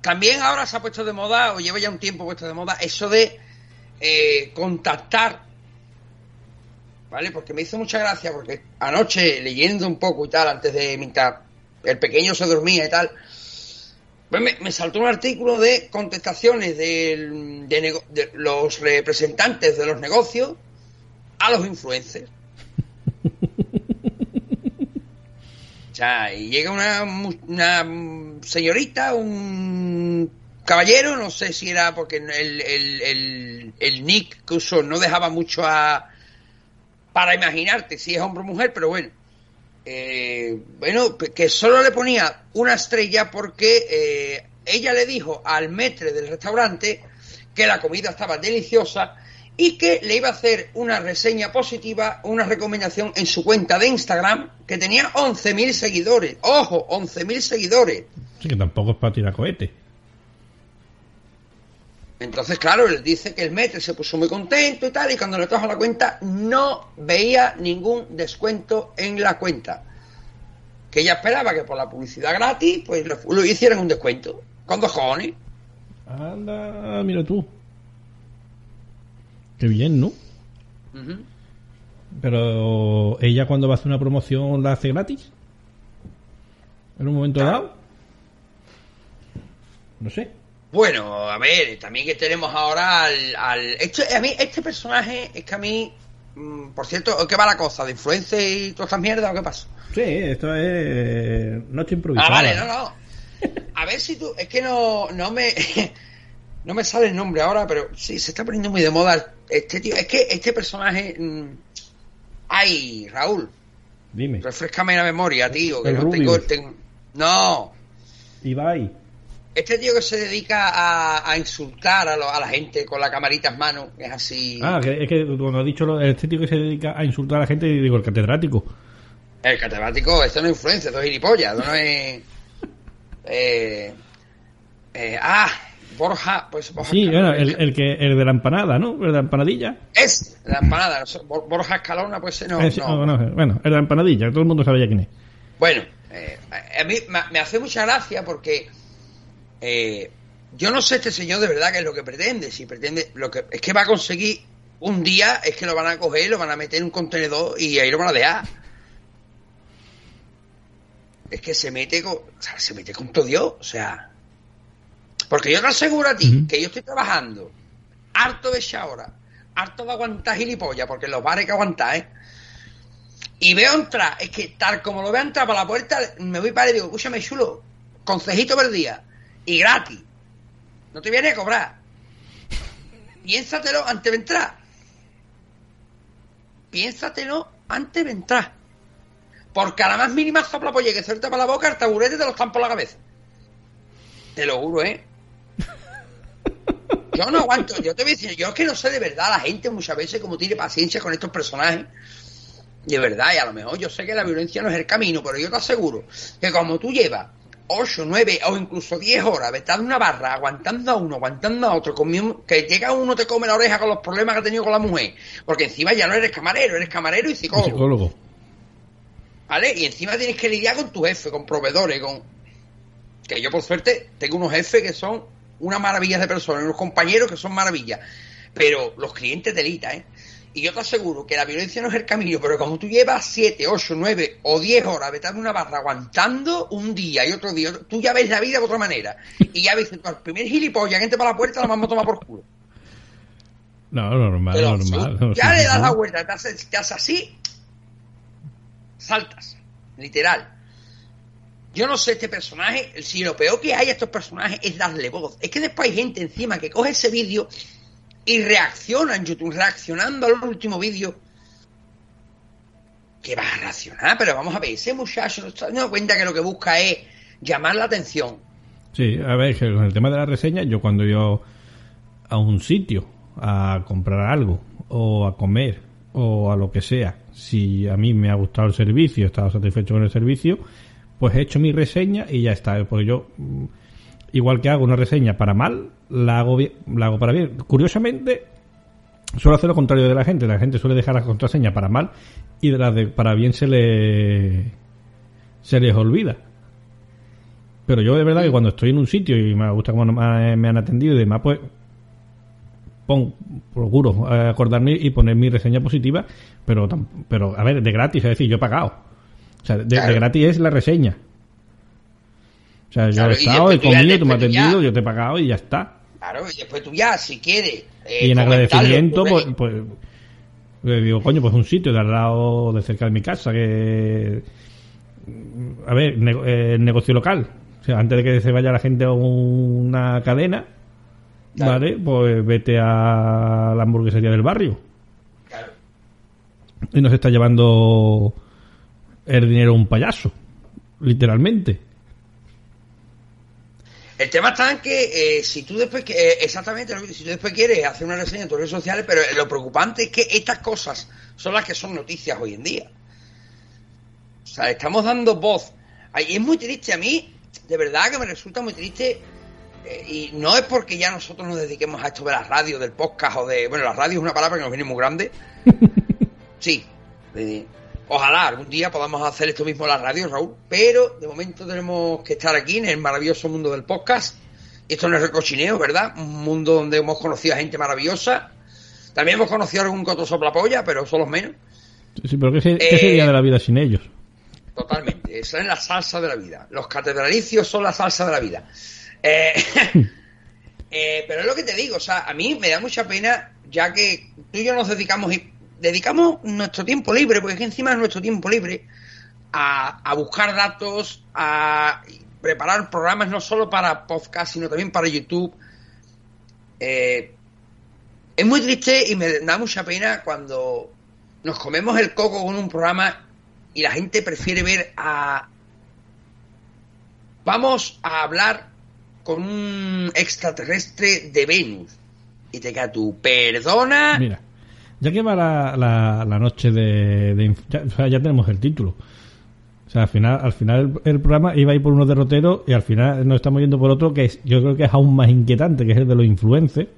también ahora se ha puesto de moda, o lleva ya un tiempo puesto de moda, eso de eh, contactar ¿vale? Porque me hizo mucha gracia, porque anoche leyendo un poco y tal, antes de mientras el pequeño se dormía y tal, me, me saltó un artículo de contestaciones del- de, nego- de los representantes de los negocios a los influencers. [laughs] O sea, y llega una, una señorita, un caballero, no sé si era porque el, el, el, el nick que usó no dejaba mucho a, para imaginarte si es hombre o mujer, pero bueno. Eh, bueno, que solo le ponía una estrella porque eh, ella le dijo al metre del restaurante que la comida estaba deliciosa y que le iba a hacer una reseña positiva, una recomendación en su cuenta de Instagram que tenía 11.000 seguidores. Ojo, 11.000 seguidores. Sí, que tampoco es para tirar cohetes. Entonces, claro, él dice que el metre se puso muy contento y tal, y cuando le trajo la cuenta no veía ningún descuento en la cuenta. Que ella esperaba que por la publicidad gratis, pues lo, lo hicieran un descuento. Con dos cojones. Anda, mira tú. Qué bien, ¿no? Pero ella cuando va a hacer una promoción la hace gratis. En un momento Claro. dado. No sé. Bueno, a ver, también que tenemos ahora al... al esto, a mí, este personaje es que a mí... mm, por cierto, ¿qué va la cosa? ¿De influencia y todas estas mierdas o qué pasa? Sí, esto es noche improvisada. Ah, vale, no, no. A ver si tú. Es que no, no me. [laughs] No me sale el nombre ahora, pero sí, se está poniendo muy de moda este tío. Es que este personaje. mm, Ay, Raúl, Dime. refrescame la memoria, tío. Que El no tengo, tengo- No. Ibai. Este tío que se dedica a, a insultar a, lo- a la gente con la camarita en mano, es así. Ah, es que cuando has dicho lo, el estético que se dedica a insultar a la gente, digo el catedrático. El catedrático, esto no es influencia, esto es gilipollas, esto no es. [laughs] Eh, Eh, ah, Borja, pues Borja Sí, Escalona. bueno, el, el que, el de la empanada, ¿no? El de la empanadilla. Es la empanada, Borja Escalona, pues no. Eh, no. no, bueno, el de la empanadilla, todo el mundo sabe ya quién es. Bueno, eh, a mí me, me hace mucha gracia porque eh, yo no sé este señor de verdad qué es lo que pretende. Si pretende, lo que es que va a conseguir un día, es que lo van a coger, lo van a meter en un contenedor y ahí lo van a dejar. Es que se mete con, o sea, se mete con todo Dios, o sea. Porque yo te aseguro a ti que yo estoy trabajando harto de esa hora, harto de aguantar gilipollas, porque en los bares hay que aguantar, ¿eh? Y veo entrar, es que tal como lo veo entrar por la puerta, me voy para y digo, escúchame, chulo, concejito per día, y gratis. No te viene a cobrar. Piénsatelo antes de entrar. Piénsatelo antes de entrar. Porque a la más mínima sopla polla que suelta para la boca, el taburete te lo están por la cabeza. Te lo juro, ¿eh? Yo no aguanto, yo te voy a decir, yo es que no sé de verdad la gente muchas veces como tiene paciencia con estos personajes. De verdad, y a lo mejor yo sé que la violencia no es el camino, pero yo te aseguro que como tú llevas 8, 9 o incluso 10 horas en una barra, aguantando a uno, aguantando a otro, comiendo- que llega uno te come la oreja con los problemas que ha tenido con la mujer, porque encima ya no eres camarero, eres camarero y psicólogo, psicólogo. ¿vale? Y encima tienes que lidiar con tu jefe, con proveedores, con... Que yo por suerte tengo unos jefes que son una maravilla de personas, unos compañeros que son maravillas, pero los clientes delita, ¿eh? Y yo te aseguro que la violencia no es el camino, pero como tú llevas 7, 8, 9 o 10 horas vetando una barra aguantando un día y otro día, otro- tú ya ves la vida de otra manera. Y ya ves, al primer gilipollas que entre para la puerta la vamos a tomar por culo. No, normal, Pero normal. ya le das la vuelta, te haces, te haces así, saltas, literal. Yo no sé este personaje, si lo peor que hay a estos personajes es darle voz. Es que después hay gente encima que coge ese vídeo y reacciona en YouTube, reaccionando al último vídeo. Que va a reaccionar, pero vamos a ver, ese muchacho no está dando cuenta que lo que busca es llamar la atención. Sí, a ver, con el tema de la reseña, yo cuando yo a un sitio a comprar algo o a comer o a lo que sea, si a mí me ha gustado el servicio, he estado satisfecho con el servicio, pues he hecho mi reseña y ya está. Porque yo, igual que hago una reseña para mal, la hago, bien, la hago para bien. Curiosamente, suelo hacer lo contrario de la gente. La gente suele dejar la contraseña para mal y de la de para bien se le se les olvida. Pero yo de verdad que cuando estoy en un sitio y me gusta cómo me me han atendido y demás, pues pon, procuro eh, acordarme y poner mi reseña positiva, pero pero a ver, de gratis, es decir, yo he pagado. O sea, de, gratis es la reseña. O sea, yo Claro, he estado, he comido, tú me has atendido, yo te he pagado y ya está. Claro, y después tú ya, si quieres. eh, y en agradecimiento, pues, pues le digo, coño, pues un sitio de al lado, de cerca de mi casa, que. A ver, nego- eh, negocio local. O sea, antes de que se vaya la gente a una cadena, Claro. ¿vale? Pues vete a la hamburguesería del barrio. Claro. Y nos está llevando el dinero un payaso, literalmente. El tema está en que eh, si tú después, eh, exactamente, si tú después quieres hacer una reseña en tus redes sociales, pero lo preocupante es que estas cosas son las que son noticias hoy en día. O sea, estamos dando voz. Ay, es muy triste a mí, de verdad que me resulta muy triste. eh, y no es porque ya nosotros nos dediquemos a esto de la radio, del podcast o de. Bueno, la radio es una palabra que nos viene muy grande. [laughs] Sí. eh, ojalá algún día podamos hacer esto mismo en la radio, Raúl. Pero de momento tenemos que estar aquí en el maravilloso mundo del podcast. Esto no es recochineo, ¿verdad? Un mundo donde hemos conocido a gente maravillosa. También hemos conocido a algún coto soplapolla, pero son los menos. Sí, pero ¿qué, se- qué Eh, sería de la vida sin ellos? Totalmente. Esa es la salsa de la vida. Los catedralicios son la salsa de la vida. Eh, [laughs] eh, pero es lo que te digo, o sea, a mí me da mucha pena, ya que tú y yo nos dedicamos dedicamos nuestro tiempo libre, porque es que encima es nuestro tiempo libre, a, buscar datos, a preparar programas no solo para podcast, sino también para YouTube. Eh, es muy triste y me da mucha pena cuando nos comemos el coco con un programa y la gente prefiere ver a... Vamos a hablar con un extraterrestre de Venus. Y te queda tú, perdona. Mira, ya que va la, la, la noche de... de ya, o sea, ya tenemos el título. sea, al final, al final el, programa iba a ir por unos derroteros y al final nos estamos yendo por otro que es, yo creo que es aún más inquietante, que es el de los influencers.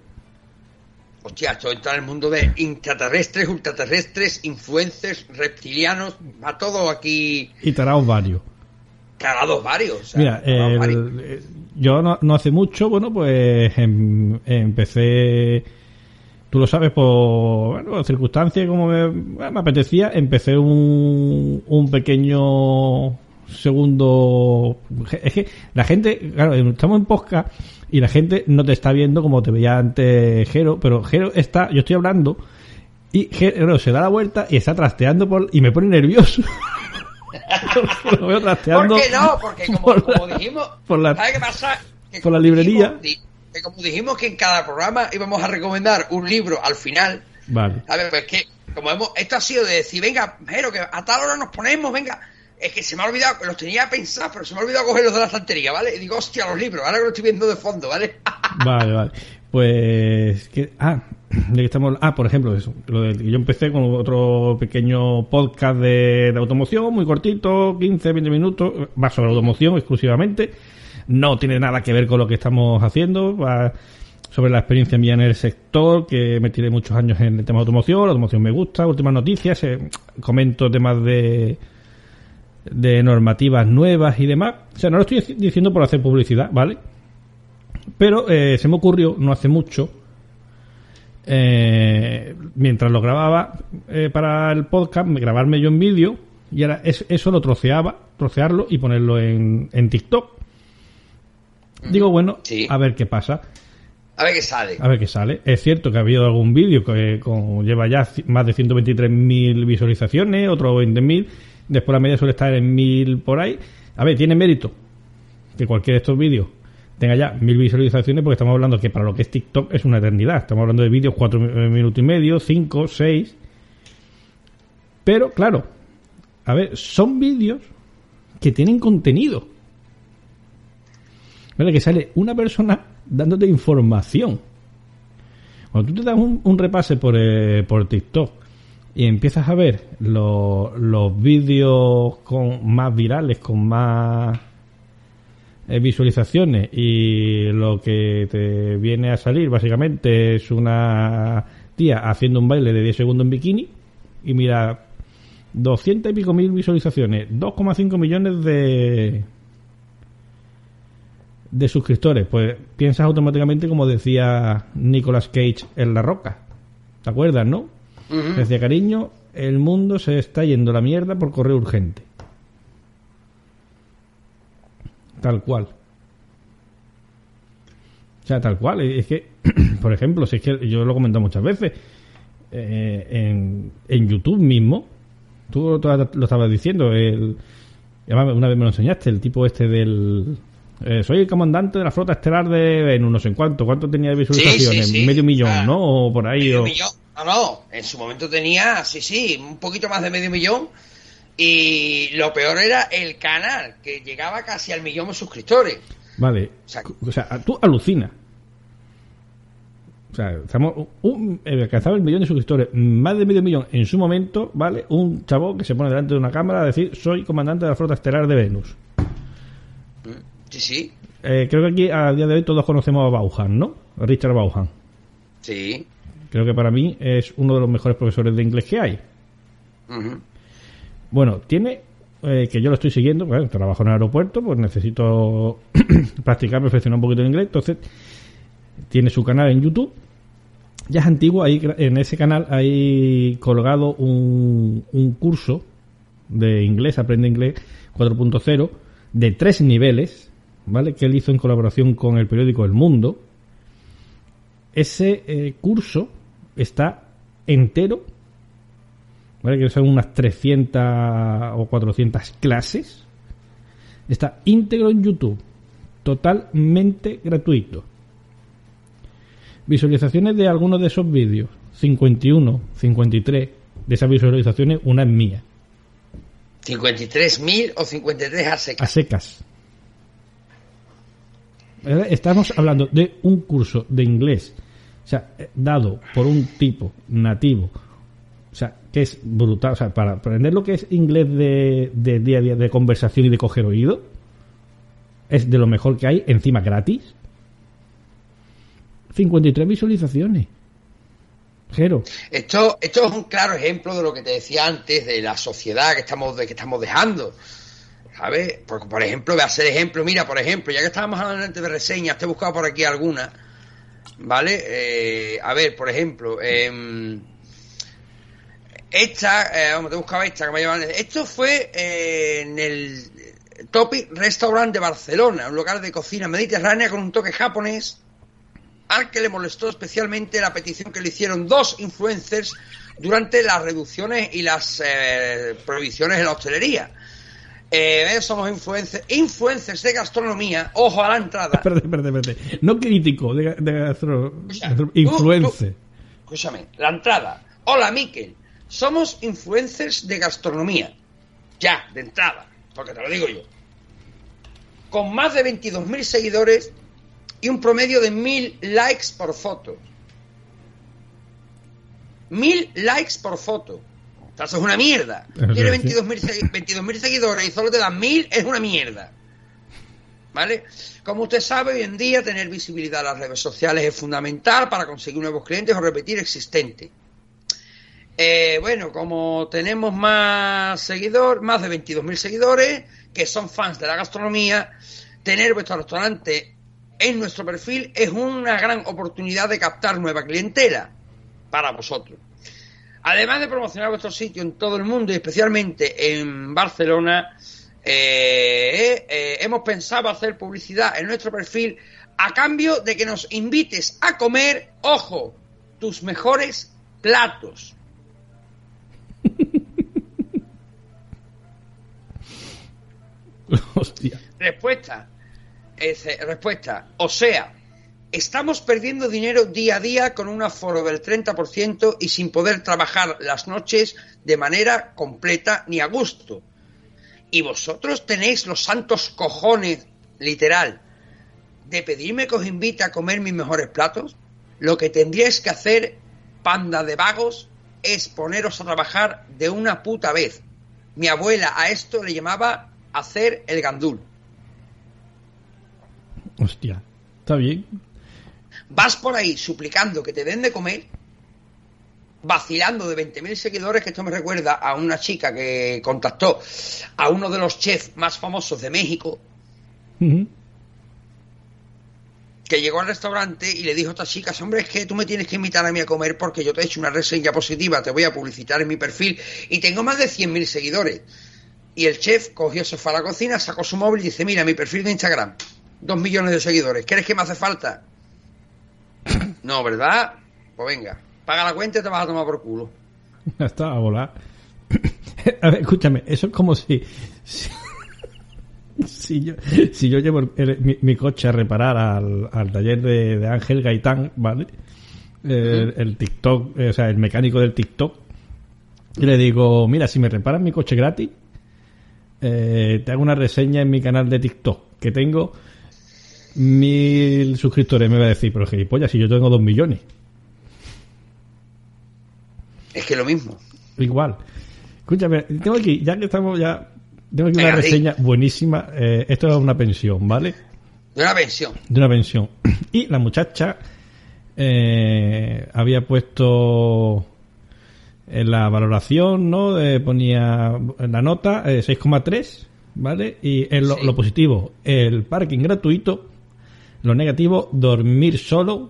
Hostia, esto entra en el mundo de intraterrestres, ultraterrestres, influencers, reptilianos, a todo aquí. Y tarados varios. Tarados varios. Mira, eh, yo no, hace mucho, bueno, pues em, empecé tú lo sabes por bueno, circunstancias como me, apetecía, empecé un, un pequeño segundo es que la gente claro estamos en Posca y la gente no te está viendo como te veía antes Jero pero Jero está yo estoy hablando y Jero se da la vuelta y está trasteando por y me pone nervioso [laughs] lo veo trasteando ¿por qué no? porque como, dijimos por la, ¿sabes qué pasa? por la librería como dijimos que en cada programa íbamos a recomendar un libro al final. Vale. A ver, pues que, como hemos, esto ha sido de decir, venga, pero que a tal hora nos ponemos, venga. Es que se me ha olvidado, los tenía pensados, pero se me ha olvidado cogerlos de la estantería, ¿vale? Y digo, hostia, los libros, ahora que lo estoy viendo de fondo, ¿vale? [laughs] vale, vale. Pues, que, ah, de que estamos, ah, por ejemplo, eso, lo de, yo empecé con otro pequeño podcast de, de automoción, muy cortito, 15, 20 minutos, va sobre automoción exclusivamente no tiene nada que ver con lo que estamos haciendo. Sobre la experiencia mía en el sector, que me tiré muchos años en el tema de automoción, la automoción me gusta, últimas noticias, eh, comento temas de de normativas nuevas y demás. O sea, no lo estoy diciendo por hacer publicidad, ¿vale? Pero eh, se me ocurrió no hace mucho, eh, mientras lo grababa para el podcast, grabarme yo en vídeo y ahora eso lo troceaba, trocearlo y ponerlo en, en TikTok. Digo, bueno, a ver qué pasa. A ver qué sale. A ver qué sale. Es cierto que ha habido algún vídeo que lleva ya más de 123.000 visualizaciones, otro 20.000. Después la media suele estar en 1.000 por ahí. A ver, tiene mérito que cualquiera de estos vídeos tenga ya 1.000 visualizaciones porque estamos hablando que para lo que es TikTok es una eternidad. Estamos hablando de vídeos 4 minutos y medio, 5, 6. Pero, claro, a ver, son vídeos que tienen contenido. ¿Vale? Que sale una persona dándote información. Cuando tú te das un, repase por, eh, por TikTok y empiezas a ver los vídeos con más virales, con más eh, visualizaciones y lo que te viene a salir básicamente es una tía haciendo un baile de 10 segundos en bikini y mira 200 y pico mil visualizaciones, 2,5 millones de, de suscriptores, pues piensas automáticamente como decía Nicolas Cage en La Roca. ¿Te acuerdas, no? Decía, cariño, el mundo se está yendo a la mierda por correo urgente. Tal cual. O sea, tal cual. Es que, [clears throat] por ejemplo, si es que yo lo he comentado muchas veces, eh, en, en YouTube mismo, tú lo, estabas diciendo, el, una vez me lo enseñaste, el tipo este del eh, soy el comandante de la flota estelar de Venus, no sé en cuánto. ¿Cuánto tenía de visualizaciones? Medio millón, ah, ¿no? O por ahí. Medio millón. No, no. En su momento tenía, sí, sí, un poquito más de medio millón. Y lo peor era el canal, que llegaba casi al millón de suscriptores. Vale. O sea, tú alucinas. O sea, estamos un, alcanzaba el millón de suscriptores, más de medio millón en su momento, ¿vale? Un chavo que se pone delante de una cámara a decir, soy comandante de la flota estelar de Venus. Sí, sí. Eh, creo que aquí a día de hoy todos conocemos a Bauhan, ¿no? Richard Bauhan. Sí. Creo que para mí es uno de los mejores profesores de inglés que hay. Bueno, tiene eh, que yo lo estoy siguiendo, pues, trabajo en el aeropuerto, pues necesito [clears throat] practicar, perfeccionar un poquito el inglés, entonces tiene su canal en YouTube. Ya es antiguo, ahí en ese canal hay colgado un, un curso de inglés, aprende inglés 4.0, de tres niveles, ¿vale? Que él hizo en colaboración con el periódico El Mundo. Ese eh, curso está entero, ¿vale? Que son unas 300 o 400 clases. Está íntegro en YouTube, totalmente gratuito. Visualizaciones de algunos de esos vídeos, 51, 53 de esas visualizaciones, una es mía. ¿53.000 o 53 a secas? A secas. Estamos hablando de un curso de inglés, sea, dado por un tipo nativo O sea, que es brutal. O sea, para aprender lo que es inglés de, de día a día, de conversación y de coger oído, es de lo mejor que hay, encima gratis. 53 visualizaciones. Jero. Esto, esto es un claro ejemplo de lo que te decía antes, de la sociedad que estamos, de, que estamos dejando. ¿Sabes? Porque, por ejemplo, voy a hacer ejemplo. Mira, por ejemplo, ya que estábamos hablando antes de reseñas, te he buscado por aquí alguna. ¿Vale? Eh, a ver, por ejemplo, eh, esta, eh, vamos, te buscaba esta que me llaman. Esto fue eh, en el Topic Restaurant de Barcelona, un lugar de cocina mediterránea con un toque japonés, al que le molestó especialmente la petición que le hicieron dos influencers durante las reducciones y las eh, prohibiciones en la hostelería. Eh, somos influencers, influencers de gastronomía, ojo a la entrada. Espérate, espérate, espérate. No crítico de, de gastronomía, influencer. Escúchame, la entrada. Hola, Miquel. Somos influencers de gastronomía. Ya, de entrada, porque te lo digo yo. Con más de 22.000 seguidores y un promedio de 1.000 likes por foto. 1.000 likes por foto. O sea, es una mierda. [laughs] Tiene 22.000 22 seguidores y solo te dan 1.000, es una mierda. ¿Vale? Como usted sabe, hoy en día tener visibilidad en las redes sociales es fundamental para conseguir nuevos clientes o repetir existentes. Eh, bueno, como tenemos más seguidores, más de 22.000 seguidores, que son fans de la gastronomía, tener vuestro restaurante en nuestro perfil es una gran oportunidad de captar nueva clientela para vosotros. Además de promocionar vuestro sitio en todo el mundo y especialmente en Barcelona, eh, eh, hemos pensado hacer publicidad en nuestro perfil a cambio de que nos invites a comer, ojo, tus mejores platos. [laughs] Hostia. Respuesta. respuesta. O sea, estamos perdiendo dinero día a día con un aforo del 30% y sin poder trabajar las noches de manera completa ni a gusto. Y vosotros tenéis los santos cojones, literal, de pedirme que os invite a comer mis mejores platos. Lo que tendríais que hacer, panda de vagos, es poneros a trabajar de una puta vez. Mi abuela a esto le llamaba hacer el gandul. Hostia, está bien. Vas por ahí suplicando que te den de comer, vacilando de 20.000 seguidores, que esto me recuerda a una chica que contactó a uno de los chefs más famosos de México, que llegó al restaurante y le dijo a estas chicas, hombre, es que tú me tienes que invitar a mí a comer porque yo te he hecho una reseña positiva, te voy a publicitar en mi perfil y tengo más de 100.000 seguidores. Y el chef cogió, se fue a la cocina, sacó su móvil y dice, mira, mi perfil de Instagram, dos millones de seguidores, ¿quieres que me hace falta? No, ¿verdad? Pues venga, paga la cuenta y te vas a tomar por culo. [laughs] Ya está, a volar. [laughs] A ver, escúchame, eso es como si... si, [laughs] yo, si yo llevo mi, coche a reparar al, taller de, Ángel Gaitán, ¿vale? el, TikTok, o sea, el mecánico del TikTok, y le digo, mira, si me reparan mi coche gratis, eh, te hago una reseña en mi canal de TikTok, que tengo mil suscriptores, me va a decir, pero gilipollas, si yo tengo dos millones. Es que lo mismo. Igual. Escúchame, tengo aquí, ya que estamos ya, tengo aquí una reseña buenísima. Eh, esto es una pensión, ¿vale? De una pensión. De una pensión. [clears throat] Y la muchacha eh, había puesto en la valoración, ¿no? Eh, ponía la nota 6,3, ¿vale? Y en lo, positivo, el parking gratuito. Lo negativo, dormir solo.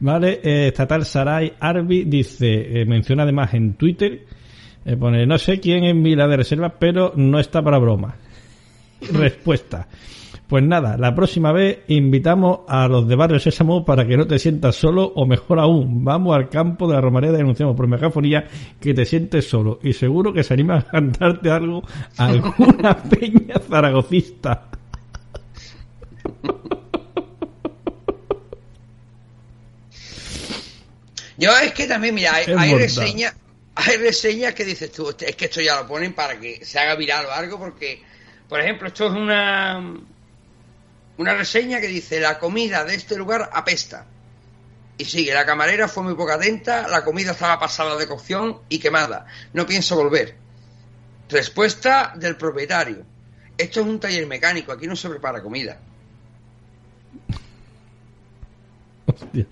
¿Vale? Eh, Estatal Saray Arbi dice, eh, menciona además en Twitter, pone, no sé quién en la de reserva, pero no está para broma. [laughs] Respuesta. Pues nada, la próxima vez invitamos a los de Barrio Sésamo para que no te sientas solo o mejor aún, vamos al campo de la Romareda y denunciamos por megafonía que te sientes solo y seguro que se anima a cantarte algo alguna [laughs] peña zaragocista. Yo es que también, mira, hay, reseñas hay reseñas que dices tú, es que esto ya lo ponen para que se haga viral o algo porque, por ejemplo, esto es una una reseña que dice la comida de este lugar apesta. Y sigue, la camarera fue muy poca atenta, la comida estaba pasada de cocción y quemada. No pienso volver. Respuesta del propietario. Esto es un taller mecánico, aquí no se prepara comida. Hostia.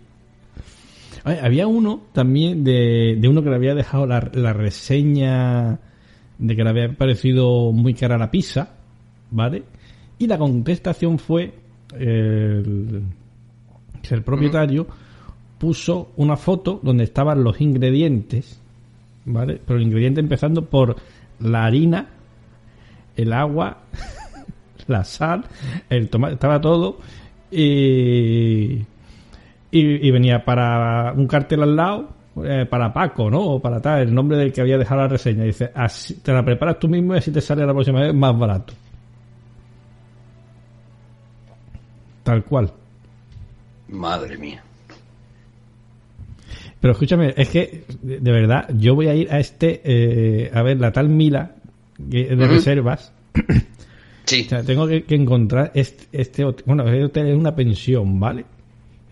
Había uno también de, de uno que le había dejado la, la reseña de que le había parecido muy cara la pizza, ¿vale? Y la contestación fue el, el propietario puso una foto donde estaban los ingredientes, ¿vale? Pero el ingrediente empezando por la harina, el agua, [laughs] la sal, el tomate, estaba todo y, y, y venía para un cartel al lado eh, para Paco, ¿no? O para tal, el nombre del que había dejado la reseña. Dice, así, te la preparas tú mismo y así te sale la próxima vez más barato. Tal cual. Madre mía. Pero escúchame, es que, de, verdad, yo voy a ir a este, eh, a ver, la tal Mila, de reservas. [coughs] Sí. O sea, tengo que, que encontrar este, este hotel. Bueno, este hotel es una pensión, ¿vale?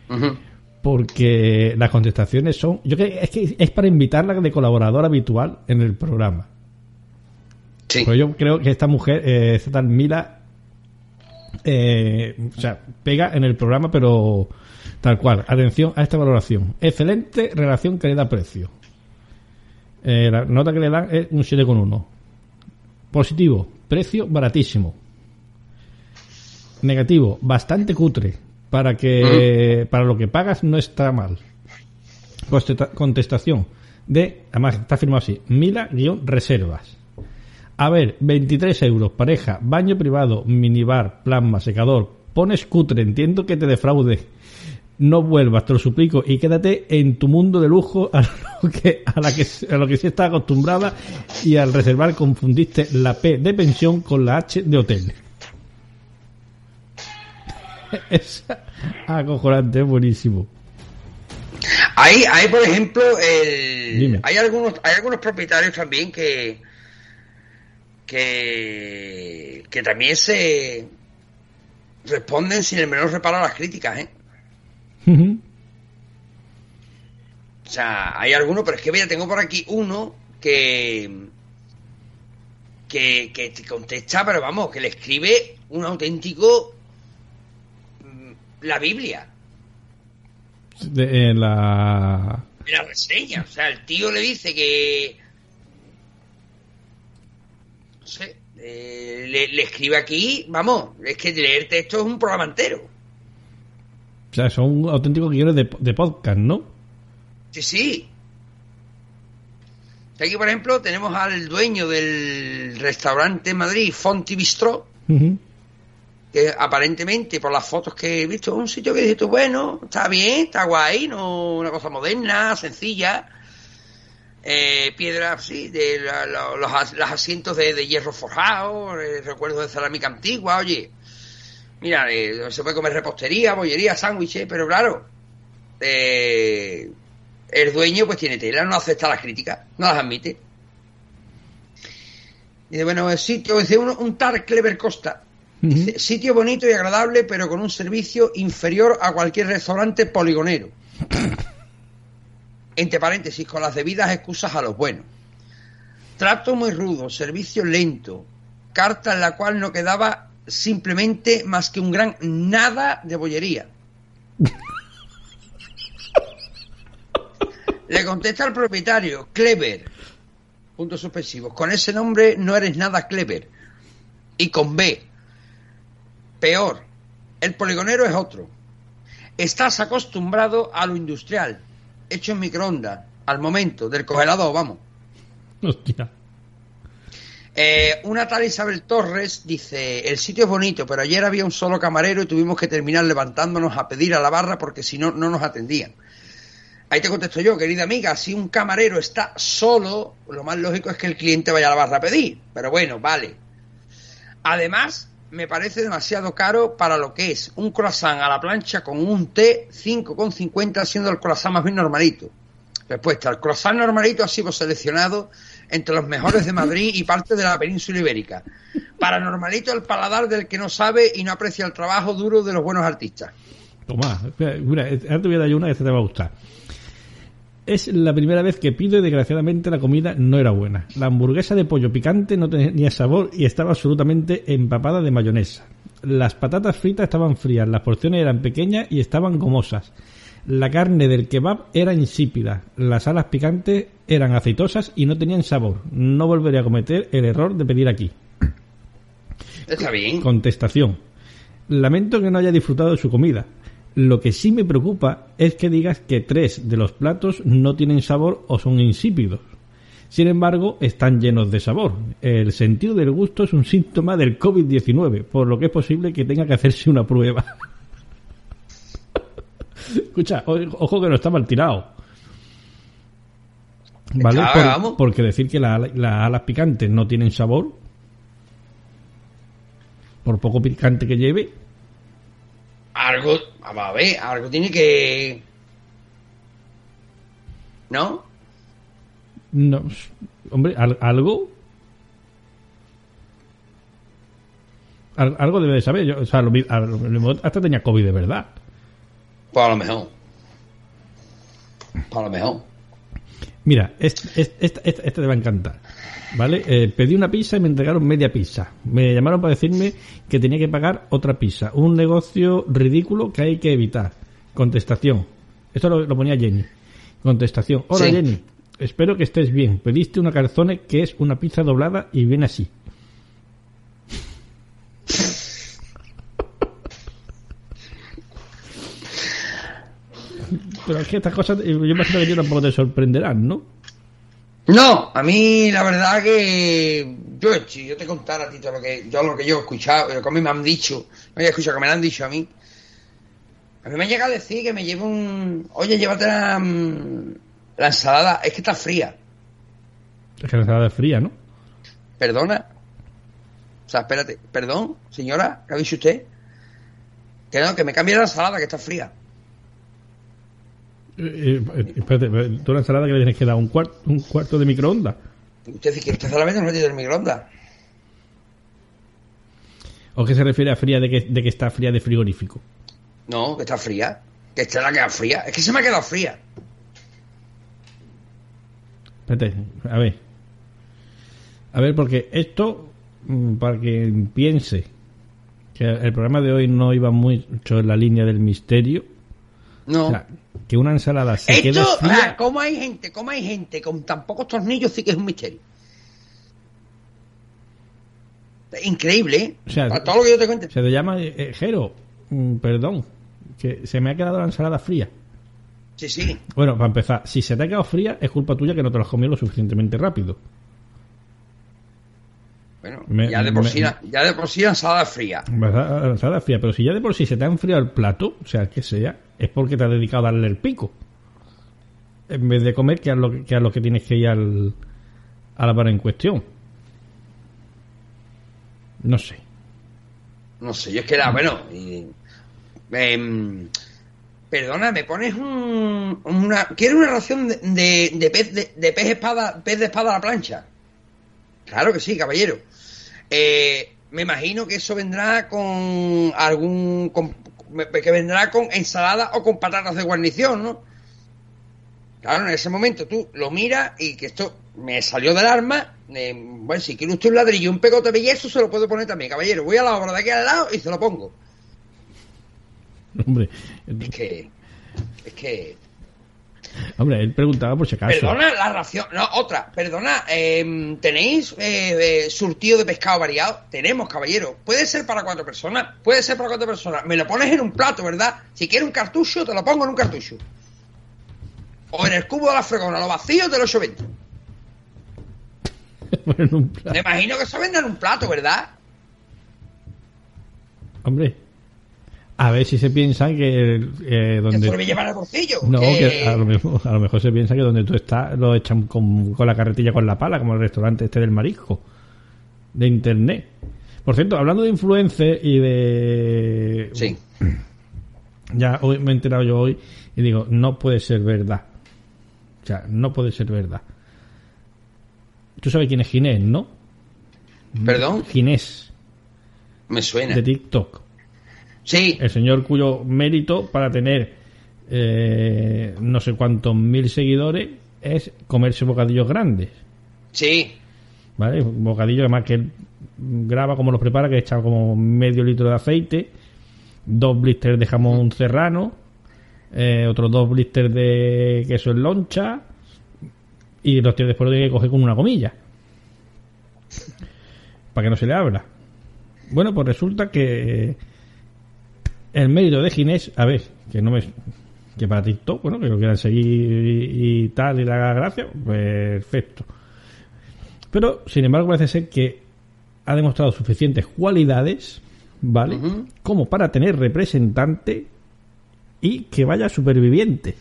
Ujú. Porque las contestaciones son. Yo creo que es que es para invitarla de colaboradora habitual en el programa. Sí. Pues yo creo que esta mujer, eh, esta tal Mila, eh, o sea, pega en el programa, pero tal cual. Atención a esta valoración. Excelente relación calidad-precio. Eh, la nota que le dan es un 7,1. Positivo, precio baratísimo. Negativo, bastante cutre. Para que para lo que pagas no está mal. Contesta- Contestación de, además está firmado así, Mila-reservas. A ver, 23 euros, pareja, baño privado, minibar, plasma, secador. Pones cutre, entiendo que te defraude. No vuelvas, te lo suplico, y quédate en tu mundo de lujo a lo que, a la que, a lo que sí estás acostumbrada y al reservar confundiste la P de pensión con la H de hotel. [laughs] Es acojonante, es buenísimo. Hay, hay por ejemplo, el- hay algunos, hay algunos propietarios también que, que, que también se responden sin el menor reparo a las críticas, ¿eh? O sea, hay algunos, pero es que mira, tengo por aquí uno que que, que te contesta, pero vamos, que le escribe un auténtico la Biblia. De- en la en la reseña. O sea, el tío le dice que. No sé. eh, le, le escribe aquí, vamos, es que leerte esto es un programa entero. O sea, son auténticos guiones de, de podcast, ¿no? Sí, sí. Aquí, por ejemplo, tenemos al dueño del restaurante en Madrid, Fonti Bistró, Ujú. Aparentemente, por las fotos que he visto, un sitio que dices tú, bueno, está bien, está guay, no una cosa moderna, sencilla. Eh, piedras, sí, de la- los, los asientos de, de hierro forjado, eh, recuerdos de cerámica antigua, oye. Mira, se puede comer repostería, bollería, sándwiches, pero claro, eh, el dueño pues tiene tela, no acepta las críticas, no las admite. Dice, bueno, el sitio, dice uno, un tal Clever Costa. Dice, sitio bonito y agradable, pero con un servicio inferior a cualquier restaurante poligonero. [laughs] Entre paréntesis, con las debidas excusas a los buenos. Trato muy rudo, servicio lento, carta en la cual no quedaba simplemente más que un gran nada de bollería. [laughs] Le contesta al propietario, clever, puntos suspensivos. Con ese nombre no eres nada clever. Y con B, peor, el poligonero es otro. Estás acostumbrado a lo industrial, hecho en microondas, al momento, del congelador, vamos. Hostia. Eh, una tal Isabel Torres dice, el sitio es bonito, pero ayer había un solo camarero y tuvimos que terminar levantándonos a pedir a la barra porque si no, no nos atendían. Ahí te contesto yo, querida amiga, si un camarero está solo, lo más lógico es que el cliente vaya a la barra a pedir. Pero bueno, vale. Además, me parece demasiado caro para lo que es un croissant a la plancha con un té 5,50 siendo el croissant más bien normalito. Respuesta, el croissant normalito ha sido seleccionado entre los mejores de Madrid y parte de la península ibérica. Para normalito el paladar del que no sabe y no aprecia el trabajo duro de los buenos artistas. Toma, mira, ahora te voy a dar una que te va a gustar. Es la primera vez que pido y desgraciadamente la comida no era buena. La hamburguesa de pollo picante no tenía sabor y estaba absolutamente empapada de mayonesa. Las patatas fritas estaban frías, las porciones eran pequeñas y estaban gomosas. La carne del kebab era insípida, las alas picantes eran aceitosas y no tenían sabor. No volveré a cometer el error de pedir aquí. Está bien. Contestación. Lamento que no haya disfrutado de su comida. Lo que sí me preocupa es que digas que tres de los platos no tienen sabor o son insípidos. Sin embargo, están llenos de sabor. El sentido del gusto es un síntoma del COVID-19, por lo que es posible que tenga que hacerse una prueba. [laughs] Escucha, ojo que no está mal tirado. ¿Vale? Por- porque decir que la- las alas picantes no tienen sabor, por poco picante que lleve, Algo, a ver, algo tiene que... ¿No? no, hombre, al- algo. al- algo debe de saber. Yo, o sea, lo, lo hasta tenía COVID de verdad. Pues a lo mejor. Pues a lo mejor. Mira, este, este, este- este- te va a encantar. ¿Vale? Eh, pedí una pizza y me entregaron media pizza. Me llamaron para decirme que tenía que pagar otra pizza. Un negocio ridículo que hay que evitar. Contestación. Esto lo, lo ponía Jenny. Contestación. Hola Sí. Jenny. Espero que estés bien. Pediste una calzone que es una pizza doblada y viene así. Pero es que estas cosas, yo imagino que ti tampoco te sorprenderán, ¿no? No, a mí la verdad que yo, si yo te contara a ti todo lo que yo lo que yo he escuchado, lo que a mí me han dicho, no he escuchado que me lo han dicho a mí. A mí me han llegado a decir que me llevo un, oye, llévate la, mm, la ensalada, es que está fría. Es que la ensalada es fría, ¿no? Perdona. O sea, espérate, perdón, señora, ¿qué ha dicho usted? Que no, que me cambie la ensalada, que está fría. Eh, eh, espérate, eh, tú la ensalada que le tienes que dar un, cuart- un cuarto de microondas. Usted dice que usted solamente no metido el microondas. ¿O qué se refiere a fría de que, de que está fría de frigorífico? No, que está fría. Que esta la queda fría. Es que se me ha quedado fría. Espérate, a ver. A ver, porque esto, mm, para que piense que el programa de hoy no iba mucho en la línea del misterio, No. o sea, que una ensalada se quede Esto, fría... ah, ¿cómo hay gente, cómo hay gente con tan pocos tornillos sí que es un misterio? Increíble, ¿eh? O sea, Para todo lo que yo te cuente. Se te llama eh, eh, Jero, mm, perdón, que se me ha quedado la ensalada fría. Sí, sí. Bueno, para empezar, si se te ha quedado fría, es culpa tuya que no te la has comido lo suficientemente rápido. Bueno, Me- ya de por sí, ya de por sí la ensalada fría. Ensalada fría, pero si ya de por sí se te ha enfriado el plato, o sea, que sea, es porque te has dedicado a darle el pico. En vez de comer, que a lo que, que, a lo que tienes que ir al, a la vara en cuestión. No sé. No sé, yo es que era, bueno. y- em, perdona, ¿me pones un, una. ¿Quieres una ración de, de, de pez, de, de pez espada, pez de espada a la plancha? Claro que sí, caballero. Eh, me imagino que eso vendrá con algún. con- que vendrá con ensalada o con patatas de guarnición, ¿no? Claro, en ese momento tú lo miras y que esto me salió del arma. eh, bueno, si quiere usted un ladrillo y un pegote de yeso, se lo puede poner también, caballero. Voy a la obra de aquí al lado y se lo pongo. Hombre, Es que. Es que. [laughs] hombre, él preguntaba por si acaso. Perdona la ración. No, otra. Perdona, em, ¿tenéis eh, eh, surtido de pescado variado? Tenemos, caballero. Puede ser para cuatro personas. Puede ser para cuatro personas. Me lo pones en un plato, ¿verdad? Si quieres un cartucho, te lo pongo en un cartucho. O en el cubo de la fregona, lo vacío te lo echo venta. [laughs] Bueno, en un plato. Me imagino que eso vende en un plato, ¿verdad? Hombre, a ver si se piensa que eh, Que donde... Esto lo me lleva en el bolsillo. No, que- que a lo, mejor, a lo mejor se piensa que donde tú estás lo echan con, con la carretilla con la pala, como el restaurante este del marisco, de internet. Por cierto, hablando de influencers y de... Sí. Ya hoy me he enterado yo hoy y digo, no puede ser verdad. O sea, no puede ser verdad. Tú sabes quién es Ginés, ¿no? ¿Perdón? Ginés, Me suena. de TikTok. Sí. El señor cuyo mérito para tener eh, no sé cuántos mil seguidores es comerse bocadillos grandes. Sí. ¿Vale? Un bocadillo además que él graba como los prepara, que echa como medio litro de aceite, dos blisters de jamón serrano, eh, otros dos blisters de queso en loncha y los tíos después lo tiene que coger con una comilla para que no se le abra. Bueno, pues resulta que el mérito de Ginés, a ver, que no me que para TikTok, bueno, que lo quieran seguir y, y tal y la gracia, perfecto. Pero, sin embargo, parece ser que ha demostrado suficientes cualidades, ¿vale? Como para tener representante y que vaya supervivientes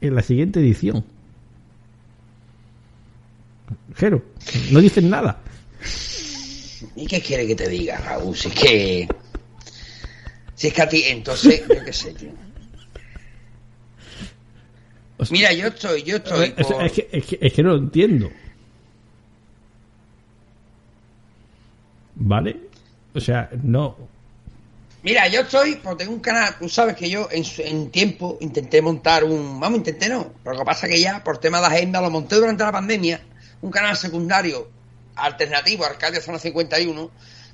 en la siguiente edición. Jero, no dicen nada. ¿Y qué quiere que te diga, Raúl? Si es que. Si es que a ti, entonces, yo qué sé, tío. Mira, yo estoy, yo estoy. Es, es que, es, que, es que no lo entiendo. ¿Vale? O sea, no. Mira, yo estoy, pues tengo un canal, tú sabes que yo en, en tiempo intenté montar un, vamos, intenté no, pero lo que pasa que ya por tema de agenda lo monté durante la pandemia, un canal secundario alternativo, Arcadia Zona 51,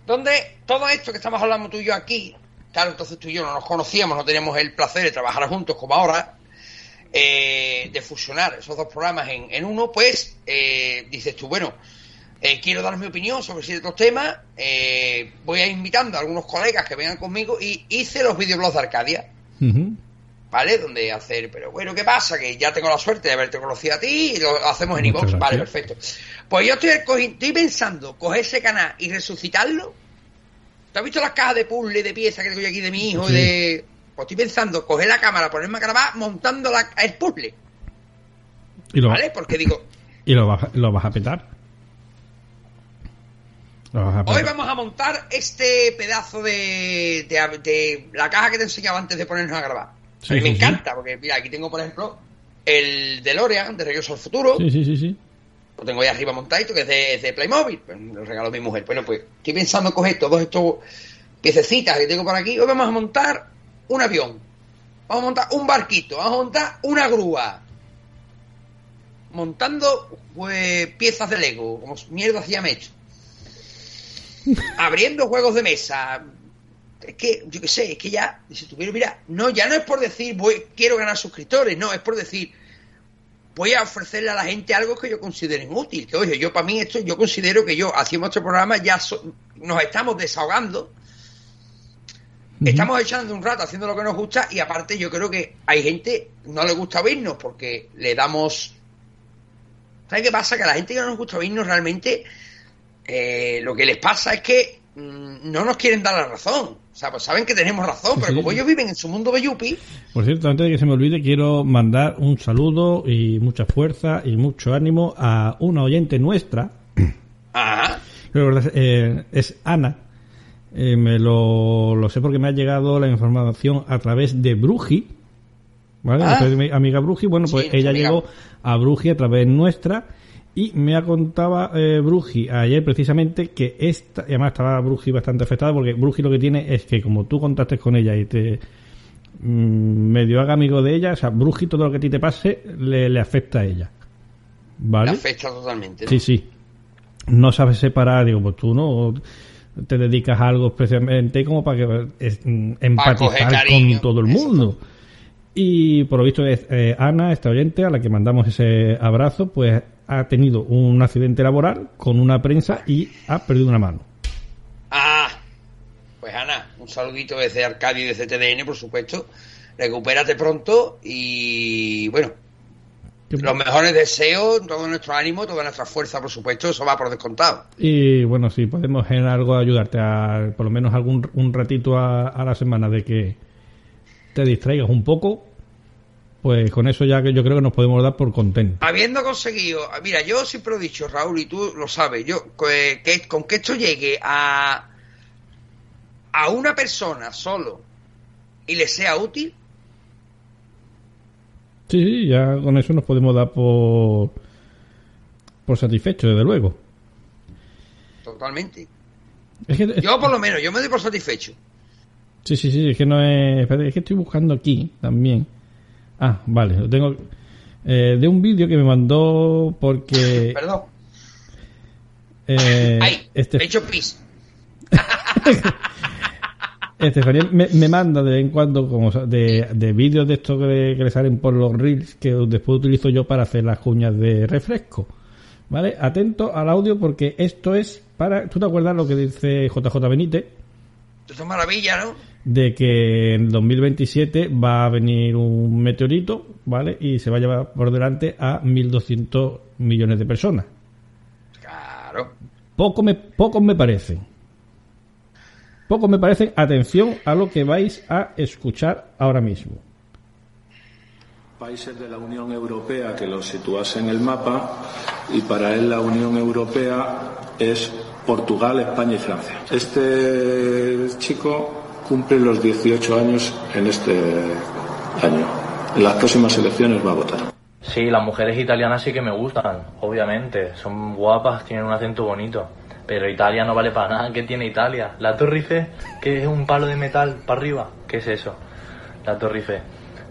donde todo esto que estamos hablando tú y yo aquí, claro, entonces tú y yo no nos conocíamos, no teníamos el placer de trabajar juntos como ahora, eh, de fusionar esos dos programas en, en uno, pues eh, dices tú, bueno, eh, quiero dar mi opinión sobre ciertos temas, voy a ir invitando a algunos colegas que vengan conmigo y hice los videoblogs de Arcadia. ¿vale? Donde hacer, pero bueno, ¿qué pasa? Que ya tengo la suerte de haberte conocido a ti y lo hacemos en iVoox, vale, perfecto. Pues yo estoy, estoy pensando coger ese canal y resucitarlo. ¿Tú has visto las cajas de puzzle de piezas que tengo yo aquí de mi hijo? y de... Pues estoy pensando coger la cámara, ponerme a grabar montando la, el puzzle, Y lo, ¿vale? Porque digo, y lo, vas, lo vas a petar. Hoy vamos a montar este pedazo de, de, de la caja que te enseñaba antes de ponernos a grabar. Sí, a mí me sí. encanta, porque mira, aquí tengo, por ejemplo, el DeLorean de Regreso al Futuro. Sí, sí, sí, sí. Lo tengo ahí arriba montadito, que es de, es de Playmobil. Pues, lo regaló mi mujer. Bueno, pues estoy pensando en coger todos estos piececitas que tengo por aquí. Hoy vamos a montar un avión. Vamos a montar un barquito. Vamos a montar una grúa. Montando pues, piezas de Lego. Como mierda hacía me he hecho. Abriendo juegos de mesa. Es que, yo qué sé, es que ya, si tuviera, mira, no, ya no es por decir voy, quiero ganar suscriptores, no, es por decir, voy a ofrecerle a la gente algo que yo considere útil. Que oye, yo para mí esto, yo considero que yo haciendo este programa ya so- nos estamos desahogando, estamos echando un rato haciendo lo que nos gusta y aparte yo creo que hay gente no le gusta oírnos porque le damos... ¿Sabes qué pasa? Que a la gente que no nos gusta oírnos realmente eh, lo que les pasa es que mm, no nos quieren dar la razón. O sea, pues saben que tenemos razón, pero Sí. como ellos viven en su mundo de Yuppie, Por cierto, antes de que se me olvide, quiero mandar un saludo y mucha fuerza y mucho ánimo a una oyente nuestra. [clears throat] ajá, que eh, es Ana. Eh, me lo, lo sé porque me ha llegado la información a través de Bruji. ¿Vale? Ah. Mi amiga Bruji. Bueno, pues Sí, ella amiga. llegó a Bruji a través nuestra. Y me ha contaba eh, Bruji ayer precisamente que esta, y además estaba Bruji bastante afectada porque Bruji lo que tiene es que como tú contactes con ella y te mm, medio haga amigo de ella, o sea, Bruji todo lo que a ti te pase le, le afecta a ella. ¿Vale? la afecta totalmente. ¿no? Sí, sí. No sabes separar, digo, pues tú no te dedicas a algo especialmente como para que es, mm, empatizar cariño, con todo el eso. mundo. Y por lo visto es eh, Ana, esta oyente, a la que mandamos ese abrazo, pues ha tenido un accidente laboral con una prensa y ha perdido una mano. Ah, pues Ana, un saludito desde Arcadio y desde TDN, por supuesto. Recupérate pronto y bueno, los mejores deseos, todo nuestro ánimo, toda nuestra fuerza, por supuesto, eso va por descontado. Y bueno, si podemos en algo ayudarte a por lo menos algún un ratito a, a la semana de que te distraigas un poco, pues con eso ya que yo creo que nos podemos dar por contentos. Habiendo conseguido, mira, yo siempre lo he dicho, Raúl, y tú lo sabes, yo que, que- con que esto llegue a a una persona solo y le sea útil, Sí, sí, ya con eso nos podemos dar por por satisfechos, desde luego. totalmente. Es que Yo por lo menos, yo me doy por satisfecho. Sí, sí, sí, es que no es... Es que estoy buscando aquí también. Ah, vale, lo tengo... Eh, de un vídeo que me mandó porque... [laughs] Perdón. Eh, Ay, este, he hecho pis. [laughs] Estefanía me, me manda de vez en cuando como de, de vídeos de estos que, que le salen por los reels que después utilizo yo para hacer las cuñas de refresco. ¿Vale? Atento al audio porque esto es para... ¿Tú te acuerdas lo que dice JJ Benítez? Esto es maravilla, ¿no? De que en 2027 va a venir un meteorito, ¿vale? Y se va a llevar por delante a 1.200 millones de personas. Claro. Poco me, pocos me parecen. Pocos me parecen. Atención a lo que vais a escuchar ahora mismo. países de la Unión Europea que los situase en el mapa y para él la Unión Europea es Portugal, España y Francia. Este chico cumple los 18 años en este año. En las próximas elecciones va a votar. Sí, las mujeres italianas sí que me gustan, obviamente. Son guapas, tienen un acento bonito. Pero Italia no vale para nada. ¿Qué tiene Italia? La Torre Eiffel, que es un palo de metal para arriba. ¿Qué es eso? La Torre Eiffel.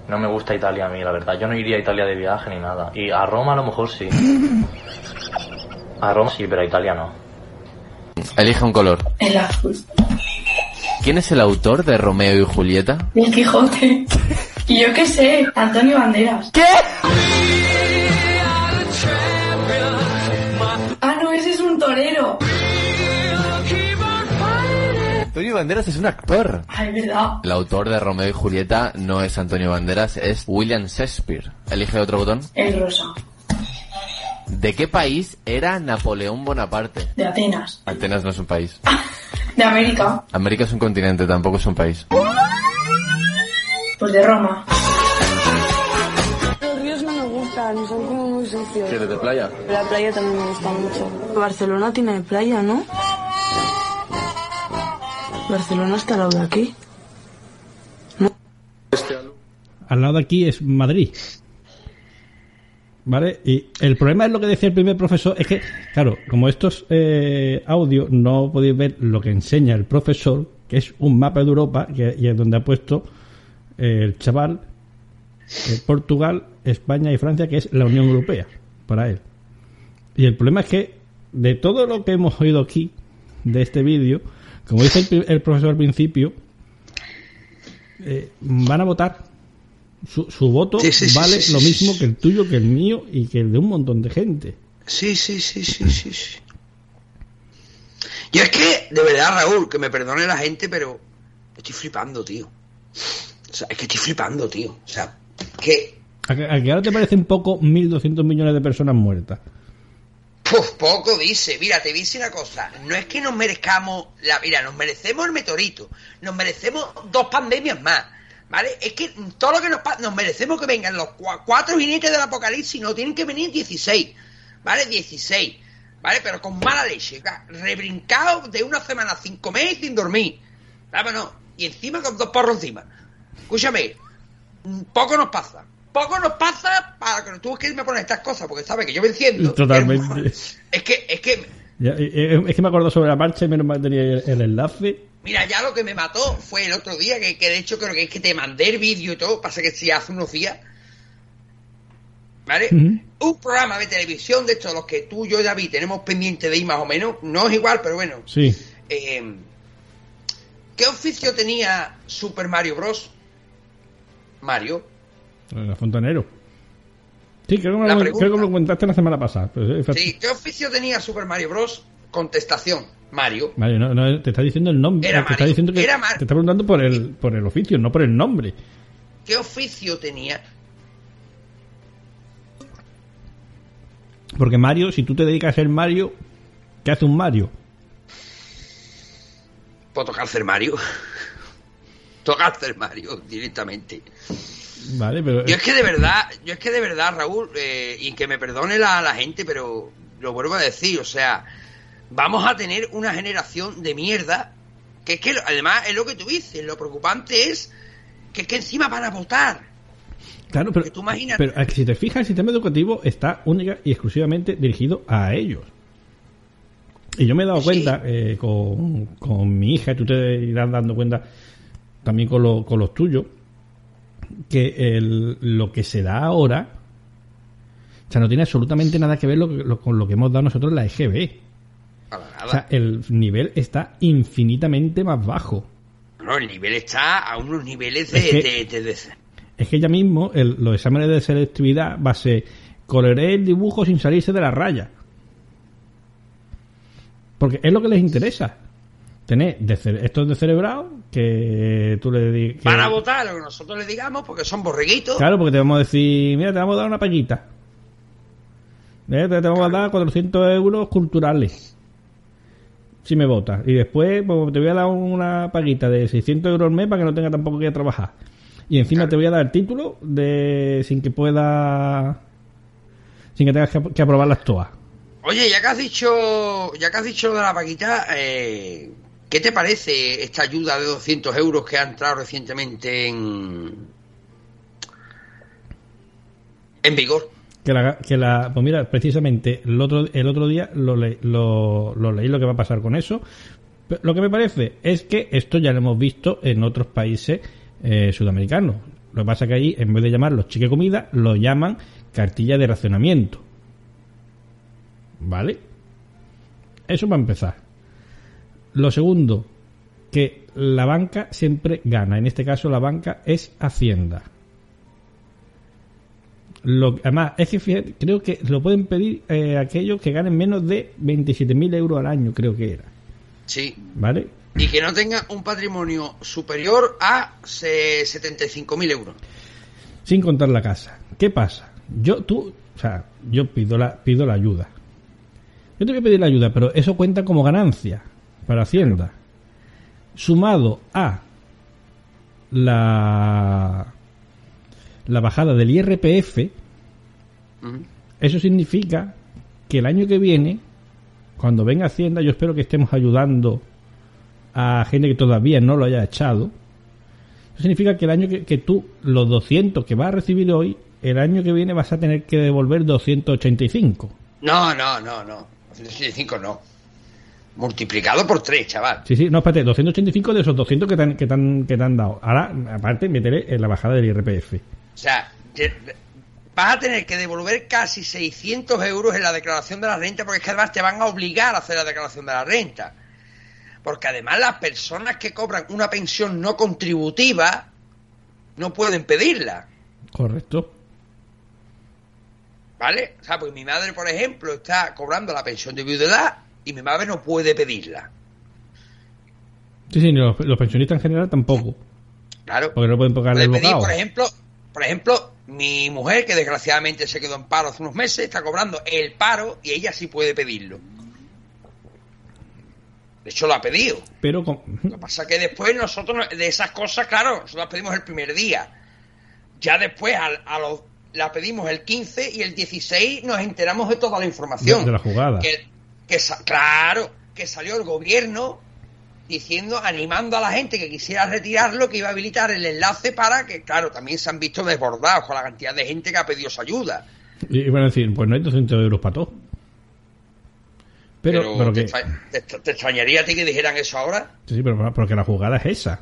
No me gusta Italia a mí, la verdad. Yo no iría a Italia de viaje ni nada. Y a Roma a lo mejor sí. [laughs] A Roma sí, pero a Italia no. Elige un color. El azul. ¿Quién es el autor de Romeo y Julieta? El Quijote. Y yo qué sé, Antonio Banderas. ¿Qué? Ah, no, ese es un torero. Antonio Banderas es un actor. Ay, verdad. El autor de Romeo y Julieta no es Antonio Banderas, es William Shakespeare. Elige otro botón. El rosa. ¿De qué país era Napoleón Bonaparte? De Atenas. Atenas no es un país. [laughs] De América. América es un continente, tampoco es un país. Pues de Roma. Los ríos no me gustan, son como muy sucios. ¿Quieres de playa? La playa también me gusta mucho. Barcelona tiene playa, ¿no? Barcelona está al lado de aquí. Al lado de aquí es Madrid. ¿Vale? Y el problema es lo que decía el primer profesor, es que, claro, como estos eh, audios no podéis ver lo que enseña el profesor, que es un mapa de Europa, que, y es donde ha puesto eh, el chaval eh, Portugal, España y Francia, que es la Unión Europea, para él. Y el problema es que, de todo lo que hemos oído aquí, de este vídeo, como dice el, profesor al principio, eh, van a votar. Su, su voto Sí, sí, sí, vale sí, lo mismo que el tuyo, que el mío y que el de un montón de gente. Sí, sí, sí, sí, sí, sí. Y es que, de verdad, Raúl, que me perdone la gente, pero estoy flipando, tío. O sea, es que estoy flipando, tío. O sea, que ¿A que, a que ahora te parecen poco 1.200 millones de personas muertas? Puf, poco dice. Mira, te dice una cosa. No es que nos merezcamos la. Mira, nos merecemos el meteorito. Nos merecemos dos pandemias más. ¿Vale? Es que todo lo que nos pasa. Nos merecemos que vengan los cua- cuatro jinetes del apocalipsis. No tienen que venir 16. ¿Vale? 16. ¿Vale? Pero con mala leche. Rebrincado de una semana sin comer y sin dormir. Vámonos. Y encima con dos porros encima. Escúchame. mm, Poco nos pasa. Poco nos pasa para que tú es que me pones estas cosas, porque sabes que yo me enciendo. Totalmente. Es que, es que, Ya, eh, eh, es que me acuerdo sobre la marcha y menos mal tenía el, el enlace. Mira, ya lo que me mató fue el otro día, que, que de hecho creo que es que te mandé el vídeo y todo, pasa que sí hace unos días. ¿Vale? Un programa de televisión de estos, los que tú, yo y David tenemos pendiente de ir más o menos, no es igual, pero bueno. Sí. Eh, ¿Qué oficio tenía Super Mario Bros? Mario. La Fontanero. Sí, creo que, me lo, creo que me lo contaste la semana pasada. pero Sí, ¿qué oficio tenía Super Mario Bros? Contestación, Mario. Mario, no, no, te está diciendo el nombre. Era te está diciendo que era te está preguntando por el, por el oficio, no por el nombre. ¿Qué oficio tenía? Porque Mario, si tú te dedicas a ser Mario, ¿qué hace un Mario? Puedo tocar hacer Mario. [laughs] tocar hacer Mario directamente. Vale, pero Yo es que de verdad, yo es que de verdad, Raúl, eh, y que me perdone la, la gente, pero lo vuelvo a decir, o sea, vamos a tener una generación de mierda, que es que además es lo que tú dices, lo preocupante es que es que encima van a votar. Claro, pero, tú pero si te fijas, el sistema educativo está única y exclusivamente dirigido a ellos. Y yo me he dado Sí. cuenta eh, con, con mi hija, tú te irás dando cuenta, también con, lo- con los tuyos, que el- lo que se da ahora, o sea, no tiene absolutamente nada que ver lo lo- con lo que hemos dado nosotros en la EGB. Para nada. O sea, el nivel está infinitamente más bajo. No, el nivel está a unos niveles de... Es que- de- de- de- Es que ya mismo el- los exámenes de selectividad va a ser coloreé el dibujo sin salirse de la raya. Porque es lo que les interesa. Tener estos de cerebrado que tú le di- que- Van a votar lo que nosotros les digamos porque son borreguitos. Claro, porque te vamos a decir, mira, te vamos a dar una. Mira, te, te vamos a dar 400 euros culturales. Si me votas. Y después pues, te voy a dar una paguita de 600 euros al mes para que no tenga tampoco que trabajar. Y encima te voy a dar el título de sin que pueda... Sin que tengas que, que aprobarlas todas. Oye, ya que has dicho, ya que has dicho lo de la paquita, eh, ¿qué te parece esta ayuda de 200 euros que ha entrado recientemente en en vigor? Que la, que la, pues mira, precisamente el otro, el otro día lo, le- lo, lo leí lo que va a pasar con eso. Lo que me parece es que esto ya lo hemos visto en otros países eh, sudamericanos. Lo que pasa que ahí, en vez de llamarlos chique comida, lo llaman cartilla de racionamiento. ¿Vale? Eso va a empezar. Lo segundo, que la banca siempre gana. En este caso, la banca es Hacienda. Lo, además, es que fíjate, creo que lo pueden pedir eh, aquellos que ganen menos de 27.000 euros al año, creo que era. Sí. ¿Vale? Y que no tenga un patrimonio superior a se- 75.000 euros. Sin contar la casa. ¿Qué pasa? Yo, tú, o sea, yo pido la, pido la ayuda. Yo te voy a pedir la ayuda, pero eso cuenta como ganancia para Hacienda. Sumado a la, la bajada del IRPF. Eso significa que el año que viene, cuando venga Hacienda, yo espero que estemos ayudando a gente que todavía no lo haya echado. Eso significa que el año que, que tú, los 200 que vas a recibir hoy, el año que viene vas a tener que devolver 285. No, no, no, no. 285 no. Multiplicado por 3, chaval. Sí, sí, no, espérate, 285 de esos 200 que te han, que te han, que te han dado. Ahora, aparte, meteré en la bajada del IRPF. O sea, vas a tener que devolver casi 600 euros en la declaración de la renta porque es que además te van a obligar a hacer la declaración de la renta. Porque además las personas que cobran una pensión no contributiva no pueden pedirla. Correcto. ¿Vale? O sea, porque mi madre, por ejemplo, está cobrando la pensión de viudedad y mi madre no puede pedirla. Sí, sí, los, los pensionistas en general tampoco. Claro. Porque no pueden pagar el pedir, bocado. por ejemplo, por ejemplo, mi mujer, que desgraciadamente se quedó en paro hace unos meses, está cobrando el paro y ella sí puede pedirlo. De hecho, lo ha pedido. Pero con, Lo que pasa es que después nosotros, no- de esas cosas, claro, nosotros las pedimos el primer día. Ya después al- a, los, la pedimos el 15 y el 16 nos enteramos de toda la información. De- la jugada. Que, claro, que salió el gobierno diciendo, animando a la gente que quisiera retirarlo, que iba a habilitar el enlace para que, claro, también se han visto desbordados con la cantidad de gente que ha pedido su ayuda. Y van a decir, pues no hay 200 euros para todo. Pero, Pero, pero, te, que, extra- te- te extrañaría a ti que dijeran eso ahora? sí, sí, pero, pero que la jugada es esa.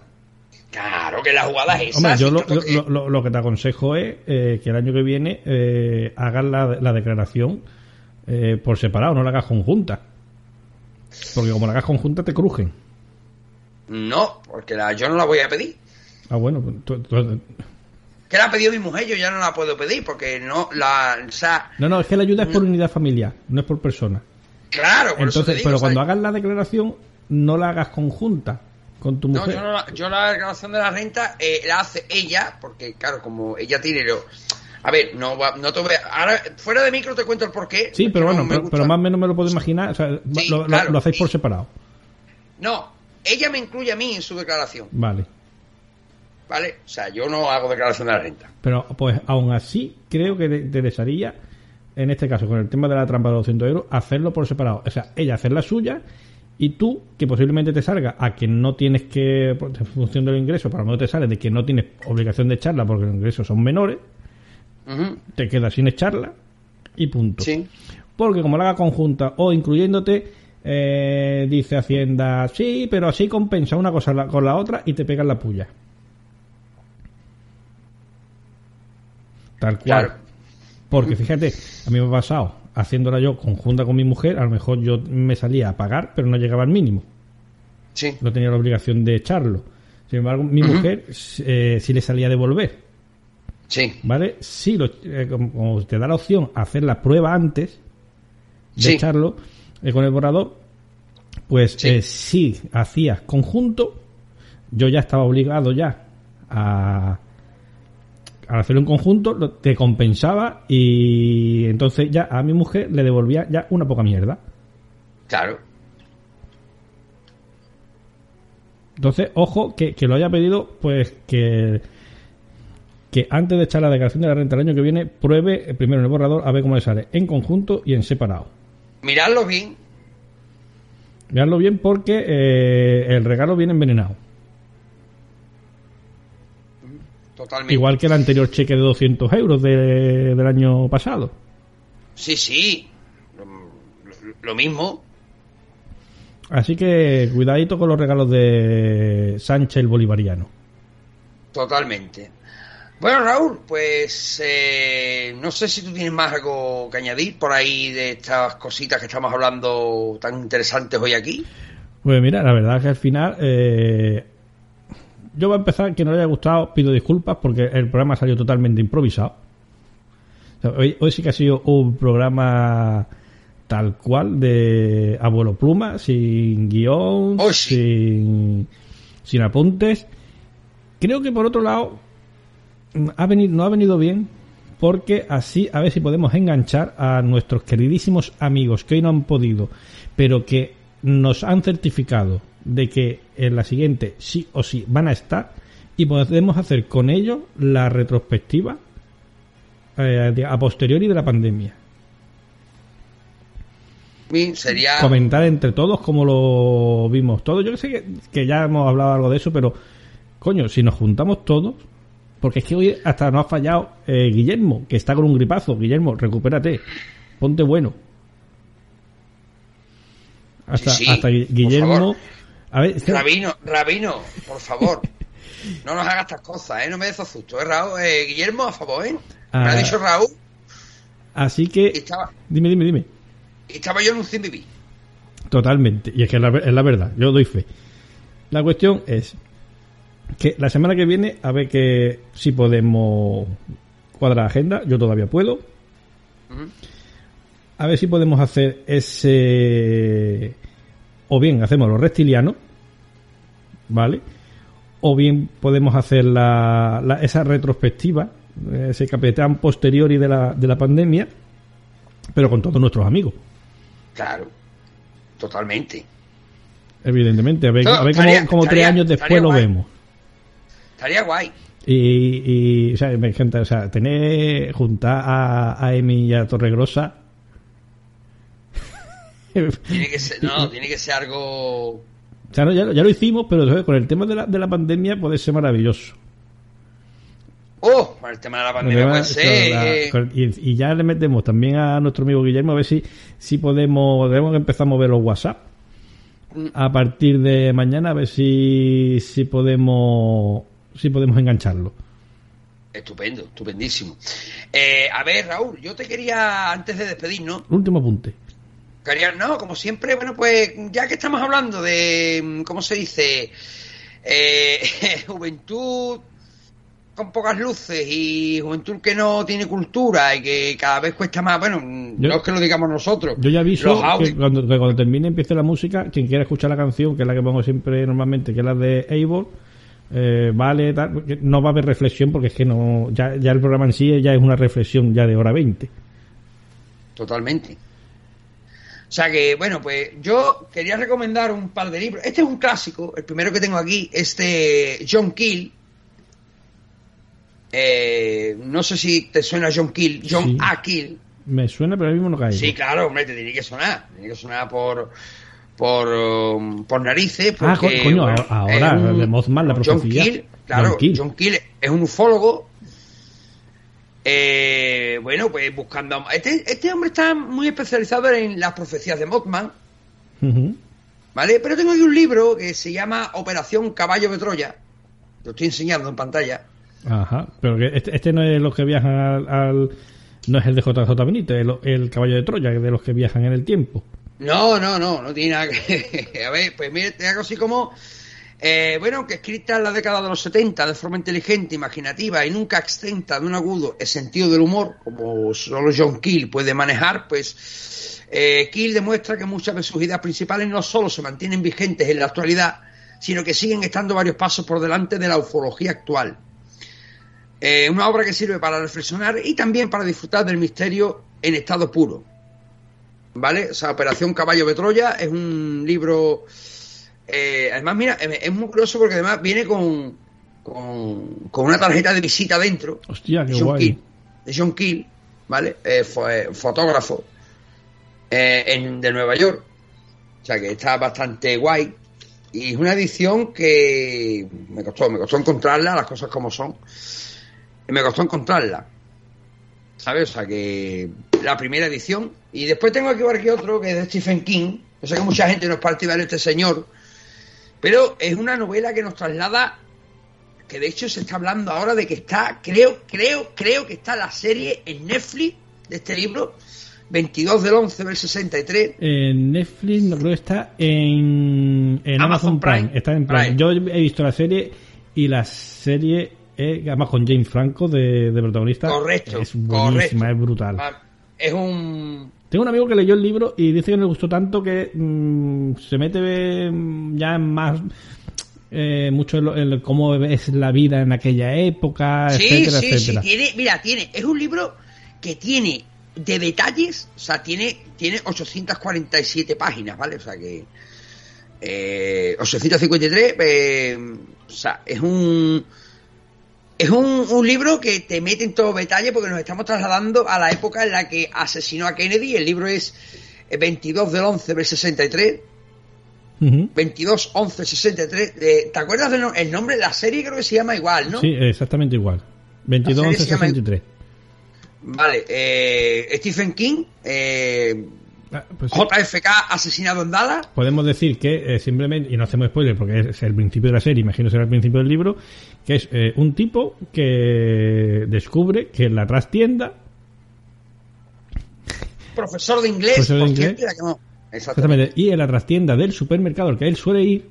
Claro que la jugada es esa. Hombre, yo si lo, esto lo, que- lo- lo- lo que te aconsejo es eh, que el año que viene eh, hagas la, la declaración eh, por separado, no la hagas conjunta. Porque como la hagas conjunta te crujen. No, porque la, yo no la voy a pedir. Ah, bueno, pues tú- tú- Que la ha pedido mi mujer, yo ya no la puedo pedir porque no la. O sea, no, no, es que la ayuda es por unidad familiar, no es por persona. claro, por eso te Entonces, digo, pero o sea, cuando hagas la declaración, no la hagas conjunta con tu No, mujer. yo, no la, yo la declaración de la renta eh, la hace ella, porque claro, como ella tiene lo... A ver, no, no te voy a- Ahora, fuera de micro te cuento el porqué. Sí, pero no bueno, pero, más o menos me lo puedo imaginar. O sea, Sí, lo, claro. lo hacéis por separado. No, ella me incluye a mí en su declaración, Vale. ¿vale? O sea, yo no hago declaración de la renta. Pero pues aún así creo que te interesaría, en este caso con el tema de la trampa de los 200 euros, hacerlo por separado. O sea, ella hacer la suya y tú, que posiblemente te salga a que no tienes que, pues, en función del ingreso, para menos te sale de que no tienes obligación de echarla porque los ingresos son menores, te quedas sin echarla y punto. Sí. Porque como la haga conjunta o incluyéndote, eh, dice Hacienda, sí, pero así compensa una cosa con la otra y te pegan la puya. Tal cual. Porque fíjate, a mí me ha pasado, haciéndola yo conjunta con mi mujer, a lo mejor yo me salía a pagar, pero no llegaba al mínimo. Sí. No tenía la obligación de echarlo. Sin embargo, mi mujer eh, sí le salía a devolver. Sí. ¿Vale? Sí, lo, eh, como, te da la opción hacer la prueba antes de sí. echarlo, eh, con el borrador, pues Sí. eh, si hacías conjunto, yo ya estaba obligado ya a, a hacerlo en conjunto, lo- te compensaba y entonces ya a mi mujer le devolvía ya una poca mierda. Claro. Entonces, ojo, que, que lo haya pedido, pues que, que antes de echar la declaración de la renta el año que viene, pruebe eh, primero en el borrador a ver cómo le sale, en conjunto y en separado. Miradlo bien. Veanlo bien porque eh, el regalo viene envenenado. Totalmente. Igual que el anterior cheque de 200 euros de- del año pasado. Sí, sí. Lo, lo- lo mismo. Así que cuidadito con los regalos de Sánchez el Bolivariano. Totalmente. Bueno, Raúl, pues eh, no sé si tú tienes más algo que añadir por ahí de estas cositas que estamos hablando tan interesantes hoy aquí. Pues mira, la verdad es que al final eh, yo voy a empezar, que no le haya gustado, pido disculpas porque el programa salió totalmente improvisado. O sea, hoy, hoy sí que ha sido un programa tal cual de abuelo pluma, sin guion, Oh, sí. sin, sin apuntes. Creo que por otro lado ha venido, no ha venido bien porque así a ver si podemos enganchar a nuestros queridísimos amigos que hoy no han podido, pero que nos han certificado de que en la siguiente sí o sí van a estar y podemos hacer con ellos la retrospectiva eh, a posteriori de la pandemia. Sería Comentar entre todos cómo lo vimos todos. Yo sé que, que ya hemos hablado algo de eso, pero coño, si nos juntamos todos, porque es que hoy hasta nos ha fallado eh, Guillermo, que está con un gripazo. Guillermo, recupérate, ponte bueno. Hasta, Sí, sí, hasta Guillermo. favor. A ver, es que- Rabino, Rabino, por favor. No nos hagas estas cosas, ¿eh? No me des susto, ¿eh, Raúl? Eh, Guillermo, a favor, ¿eh? Me Ah. ha dicho Raúl así que, estaba, dime, dime, dime. estaba yo en un CMV. Totalmente. Y es que es la, es la verdad, yo doy fe. La cuestión es que la semana que viene, a ver que si podemos cuadrar agenda, yo todavía puedo. A ver si podemos hacer ese... O bien hacemos los reptilianos, ¿vale? O bien podemos hacer la, la- esa retrospectiva, ese capitán posteriori de la, de la pandemia, pero con todos nuestros amigos. Claro, totalmente. Evidentemente, a ver, No, a ver estaría- cómo tres estaría- años después lo guay. vemos. Estaría guay. Y, y, o sea, me encanta, o sea, tener, juntar a, a Emi y a Torregrosa. Tiene que ser, no, [laughs] tiene que ser algo. O sea, no, ya, lo- ya lo hicimos, pero ¿sabes? con el tema de la, de la pandemia puede ser maravilloso. Oh, con el tema de la pandemia puede ser. la- y, y ya le metemos también a nuestro amigo Guillermo a ver si, si podemos, debemos que empezar a mover los WhatsApp. A partir de mañana a ver si, si podemos si podemos engancharlo. Estupendo, estupendísimo. Eh, a ver, Raúl, yo te quería, antes de despedirnos, Último apunte. quería, no, como siempre, bueno, pues ya que estamos hablando de, ¿cómo se dice? Eh, [laughs] juventud con pocas luces y juventud que no tiene cultura y que cada vez cuesta más, bueno, Yo- no es que lo digamos nosotros. Yo ya aviso que cuando, que cuando termine empiece la música, quien quiera escuchar la canción, que es la que pongo siempre normalmente, que es la de Eivor, eh, vale, tal, no va a haber reflexión porque es que no, ya, ya el programa en sí ya es una reflexión ya de hora 20. Totalmente. O sea que, bueno, pues yo quería recomendar un par de libros. Este es un clásico, el primero que tengo aquí, este John Keel. Eh, no sé si te suena John Keel, John Sí. A. Keel. Me suena, pero ahora mismo no cae. Sí, claro, hombre, te tiene que sonar. Tiene que sonar por por, um, por narices. Ah, Porque, co- coño, bueno, ahora, un- de Mothman, la John. Keel, claro, John Keel. John Keel es un ufólogo. Eh, bueno, pues buscando. Este, este hombre está muy especializado en las profecías de Mothman. ¿vale? Pero tengo aquí un libro que se llama Operación Caballo de Troya. Lo estoy enseñando en pantalla. Ajá, pero que este, este no es los que viajan al, al- No es el de JJ Benítez, el, el caballo de Troya, de los que viajan en el tiempo. No, no, no, no tiene nada que [laughs] A ver, pues mire, te hago así como. eh, bueno, que escrita en la década de los 70 de forma inteligente, imaginativa y nunca exenta de un agudo sentido del humor, como solo John Keel puede manejar, pues eh, Keel demuestra que muchas de sus ideas principales no solo se mantienen vigentes en la actualidad, sino que siguen estando varios pasos por delante de la ufología actual. Eh, una obra que sirve para reflexionar y también para disfrutar del misterio en estado puro. ¿Vale? O sea, Operación Caballo de Troya es un libro. eh, además, mira, es muy curioso porque además viene con, con, con una tarjeta de visita dentro. Hostia, qué John guay. De John Keel, ¿vale? Eh, fue fotógrafo eh, en, de Nueva York. O sea que está bastante guay. Y es una edición que me costó, me costó encontrarla, las cosas como son. Me costó encontrarla. ¿Sabes? O sea que la primera edición. Y después tengo aquí aquí otro que es de Stephen King. Yo sé que mucha gente no es partidario de este señor. Pero es una novela que nos traslada. Que de hecho se está hablando ahora de que está, creo, creo, creo que está la serie en Netflix de este libro. 22 del 11 del 63. En Netflix, no creo que está en, en Amazon, Amazon Prime. Prime. Está en Prime. Prime. Yo he visto la serie y la serie, es, además con James Franco de, de protagonista, Correcto, es buenísima, correcto. es brutal. Es un Tengo un amigo que leyó el libro y dice que no le gustó tanto que mm, se mete mm, ya en más eh, mucho en, lo- en lo- cómo es la vida en aquella época, Sí, etcétera, sí, sí, etcétera. tiene, mira, tiene, es un libro que tiene de detalles, o sea, tiene, tiene 847 páginas, ¿vale? O sea que, eh, 853, eh, o sea, es un, es un, un libro que te mete en todo detalle porque nos estamos trasladando a la época en la que asesinó a Kennedy, el libro es eh, 22 del 11 del 63, Ujú. 22 11 63, eh, ¿te acuerdas del el nombre? La serie creo que se llama igual, ¿no? Sí, exactamente igual. 22, La 11, serie se llama- 63. Vale, eh, Stephen King, eh, Ah, pues sí. JFK asesinado en Dallas. Podemos decir que eh, simplemente, y no hacemos spoiler porque es el principio de la serie, imagino será el principio del libro, que es eh, un tipo que descubre que en la trastienda, Profesor de inglés. Profesor de inglés. que no. Exactamente. exactamente, y en la trastienda del supermercado al que él suele ir,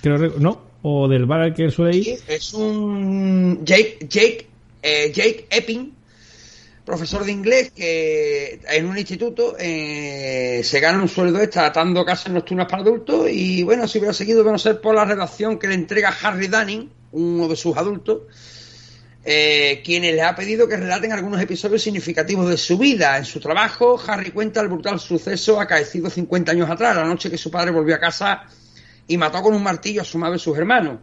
creo, ¿no? O del bar al que él suele ir, Sí, Es un Jake, Jake, eh, Jake Epping, profesor de inglés que en un instituto eh, se gana un sueldo extra atando casas nocturnas para adultos y bueno, si hubiera seguido de no ser por la redacción que le entrega Harry Dunning, uno de sus adultos, eh, quienes le ha pedido que relaten algunos episodios significativos de su vida. En su trabajo, Harry cuenta el brutal suceso acaecido 50 años atrás, la noche que su padre volvió a casa y mató con un martillo a su madre y sus hermanos.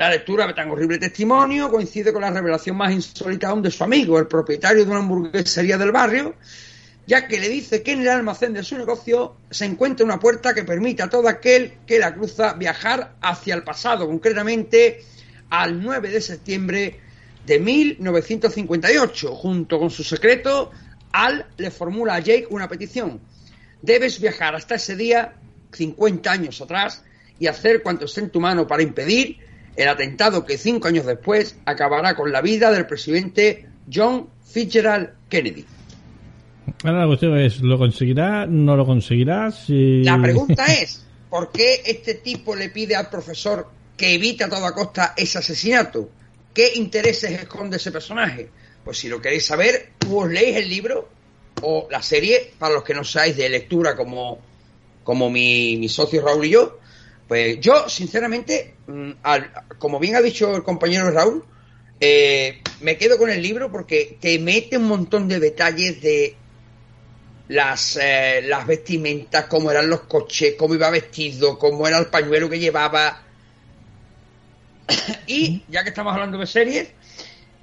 La lectura de tan horrible testimonio coincide con la revelación más insólita aún de su amigo, el propietario de una hamburguesería del barrio, ya que le dice que en el almacén de su negocio se encuentra una puerta que permite a todo aquel que la cruza viajar hacia el pasado, concretamente al 9 de septiembre de 1958. Junto con su secreto, Al le formula a Jake una petición. Debes viajar hasta ese día, 50 años atrás, y hacer cuanto esté en tu mano para impedir el atentado que cinco años después acabará con la vida del presidente John Fitzgerald Kennedy. ahora la cuestión es, ¿lo conseguirá? ¿No lo conseguirá? Si... La pregunta es, ¿por qué este tipo le pide al profesor que evite a toda costa ese asesinato? ¿Qué intereses esconde ese personaje? Pues si lo queréis saber, os leéis el libro o la serie, para los que no seáis de lectura como, como mi, mi socio Raúl y yo. Pues yo, sinceramente, mm, al- como bien ha dicho el compañero Raúl, eh, me quedo con el libro porque te mete un montón de detalles de las, eh, las vestimentas, cómo eran los coches, cómo iba vestido, cómo era el pañuelo que llevaba. [coughs] y ya que estamos hablando de series,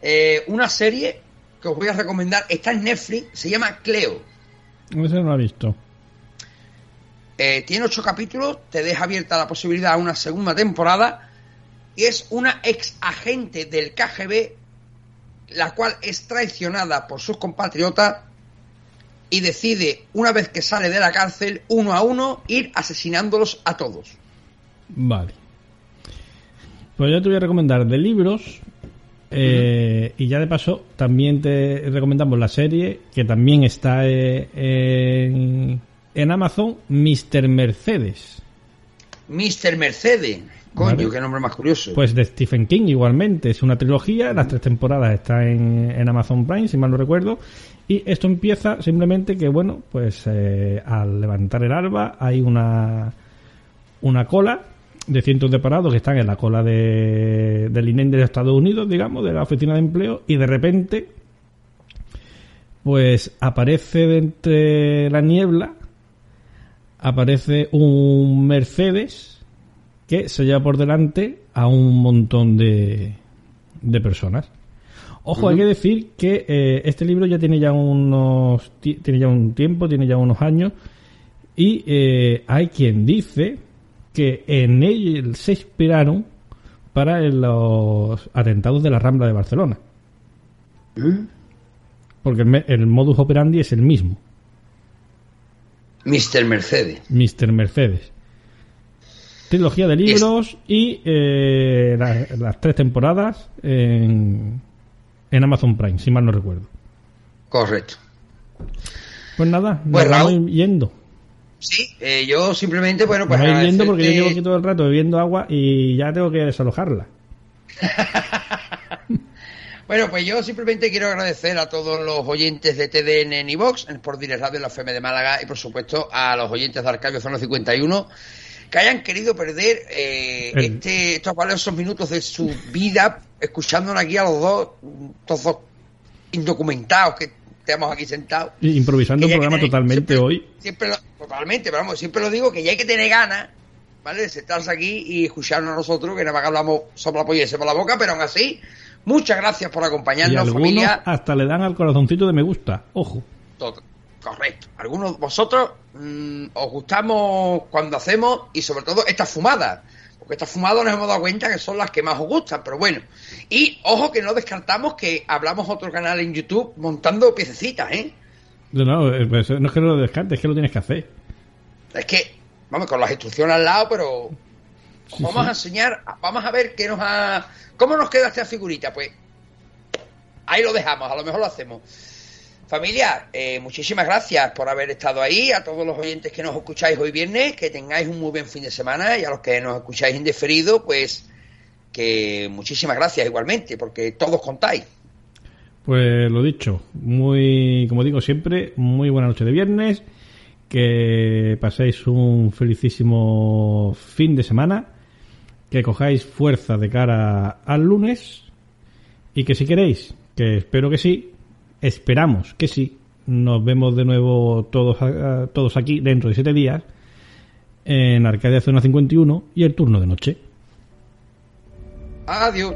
eh, una serie que os voy a recomendar está en Netflix, se llama Cleo. Ese no lo ha visto. Eh, tiene ocho capítulos, te deja abierta la posibilidad a una segunda temporada y es una ex agente del KGB, la cual es traicionada por sus compatriotas y decide, una vez que sale de la cárcel, uno a uno, ir asesinándolos a todos. Vale. Pues yo te voy a recomendar de libros Eh, Y ya de paso, también te recomendamos la serie que también está eh, en, en Amazon, Mr. Mercedes. Mr. Mercedes. Coño, Vale. qué nombre más curioso. Pues de Stephen King igualmente, es una trilogía, las tres temporadas están en, en Amazon Prime, si mal no recuerdo, y esto empieza simplemente que, bueno, pues eh, al levantar el alba hay una, una cola de cientos de parados que están en la cola de, del INEM de Estados Unidos, digamos, de la oficina de empleo, y de repente, pues aparece de entre la niebla, aparece un Mercedes que se lleva por delante a un montón de, de personas. Ojo, hay que decir que eh, este libro ya tiene ya unos ti- tiene ya un tiempo, tiene ya unos años y eh, hay quien dice que en él se inspiraron para los atentados de la Rambla de Barcelona. Porque el, me- el modus operandi es el mismo, Mr. Mercedes. Mr. Mercedes. Trilogía de libros y eh, la- las tres temporadas en, en Amazon Prime, si mal no recuerdo. Correcto. Pues nada, nos Pues, vamos Raúl. yendo. Sí, eh, yo simplemente, bueno, pues Nos vamos yendo porque yo llevo aquí todo el rato bebiendo agua y ya tengo que desalojarla. [laughs] Bueno, pues yo simplemente quiero agradecer a todos los oyentes de TDN en iVox, en Sport Direct Radio, en la FM de Málaga y por supuesto a los oyentes de Arcabio Zona 51 que hayan querido perder eh, El- este, estos valiosos minutos de su vida escuchándonos aquí a los dos, estos dos indocumentados que estamos aquí sentados. Y Improvisando un programa totalmente siempre- hoy. Siempre lo, totalmente, pero vamos, siempre lo digo que ya hay que tener ganas, ¿vale? De sentarse aquí y escucharnos a nosotros, que nada más que hablamos sobre la polla y la boca, pero aún así, muchas gracias por Y acompañarnos, algunos familia. hasta le dan al corazoncito de me gusta. Ojo. Todo. Correcto. Algunos de vosotros mm, os gustamos cuando hacemos y sobre todo estas fumadas. Porque estas fumadas nos hemos dado cuenta que son las que más os gustan, pero bueno. Y ojo que no descartamos que hablamos otro canal en YouTube montando piececitas, ¿eh? No, no, eh, pues, no es que lo descartes, es que lo tienes que hacer. Es que, vamos, con las instrucciones al lado, pero Sí, vamos sí. a enseñar, vamos a ver qué nos ha... ¿Cómo nos queda esta figurita? Pues ahí lo dejamos, a lo mejor lo hacemos. Familia, eh, muchísimas gracias por haber estado ahí, a todos los oyentes que nos escucháis hoy viernes, que tengáis un muy buen fin de semana y a los que nos escucháis en diferido, pues que muchísimas gracias igualmente, porque todos contáis. Pues lo dicho, muy, como digo siempre, muy buena noche de viernes, que paséis un felicísimo fin de semana, que cojáis fuerza de cara al lunes y que si queréis, que espero que sí, esperamos que sí, nos vemos de nuevo todos, todos aquí dentro de siete días en Arcadia Zona 51 y el turno de noche. Adiós.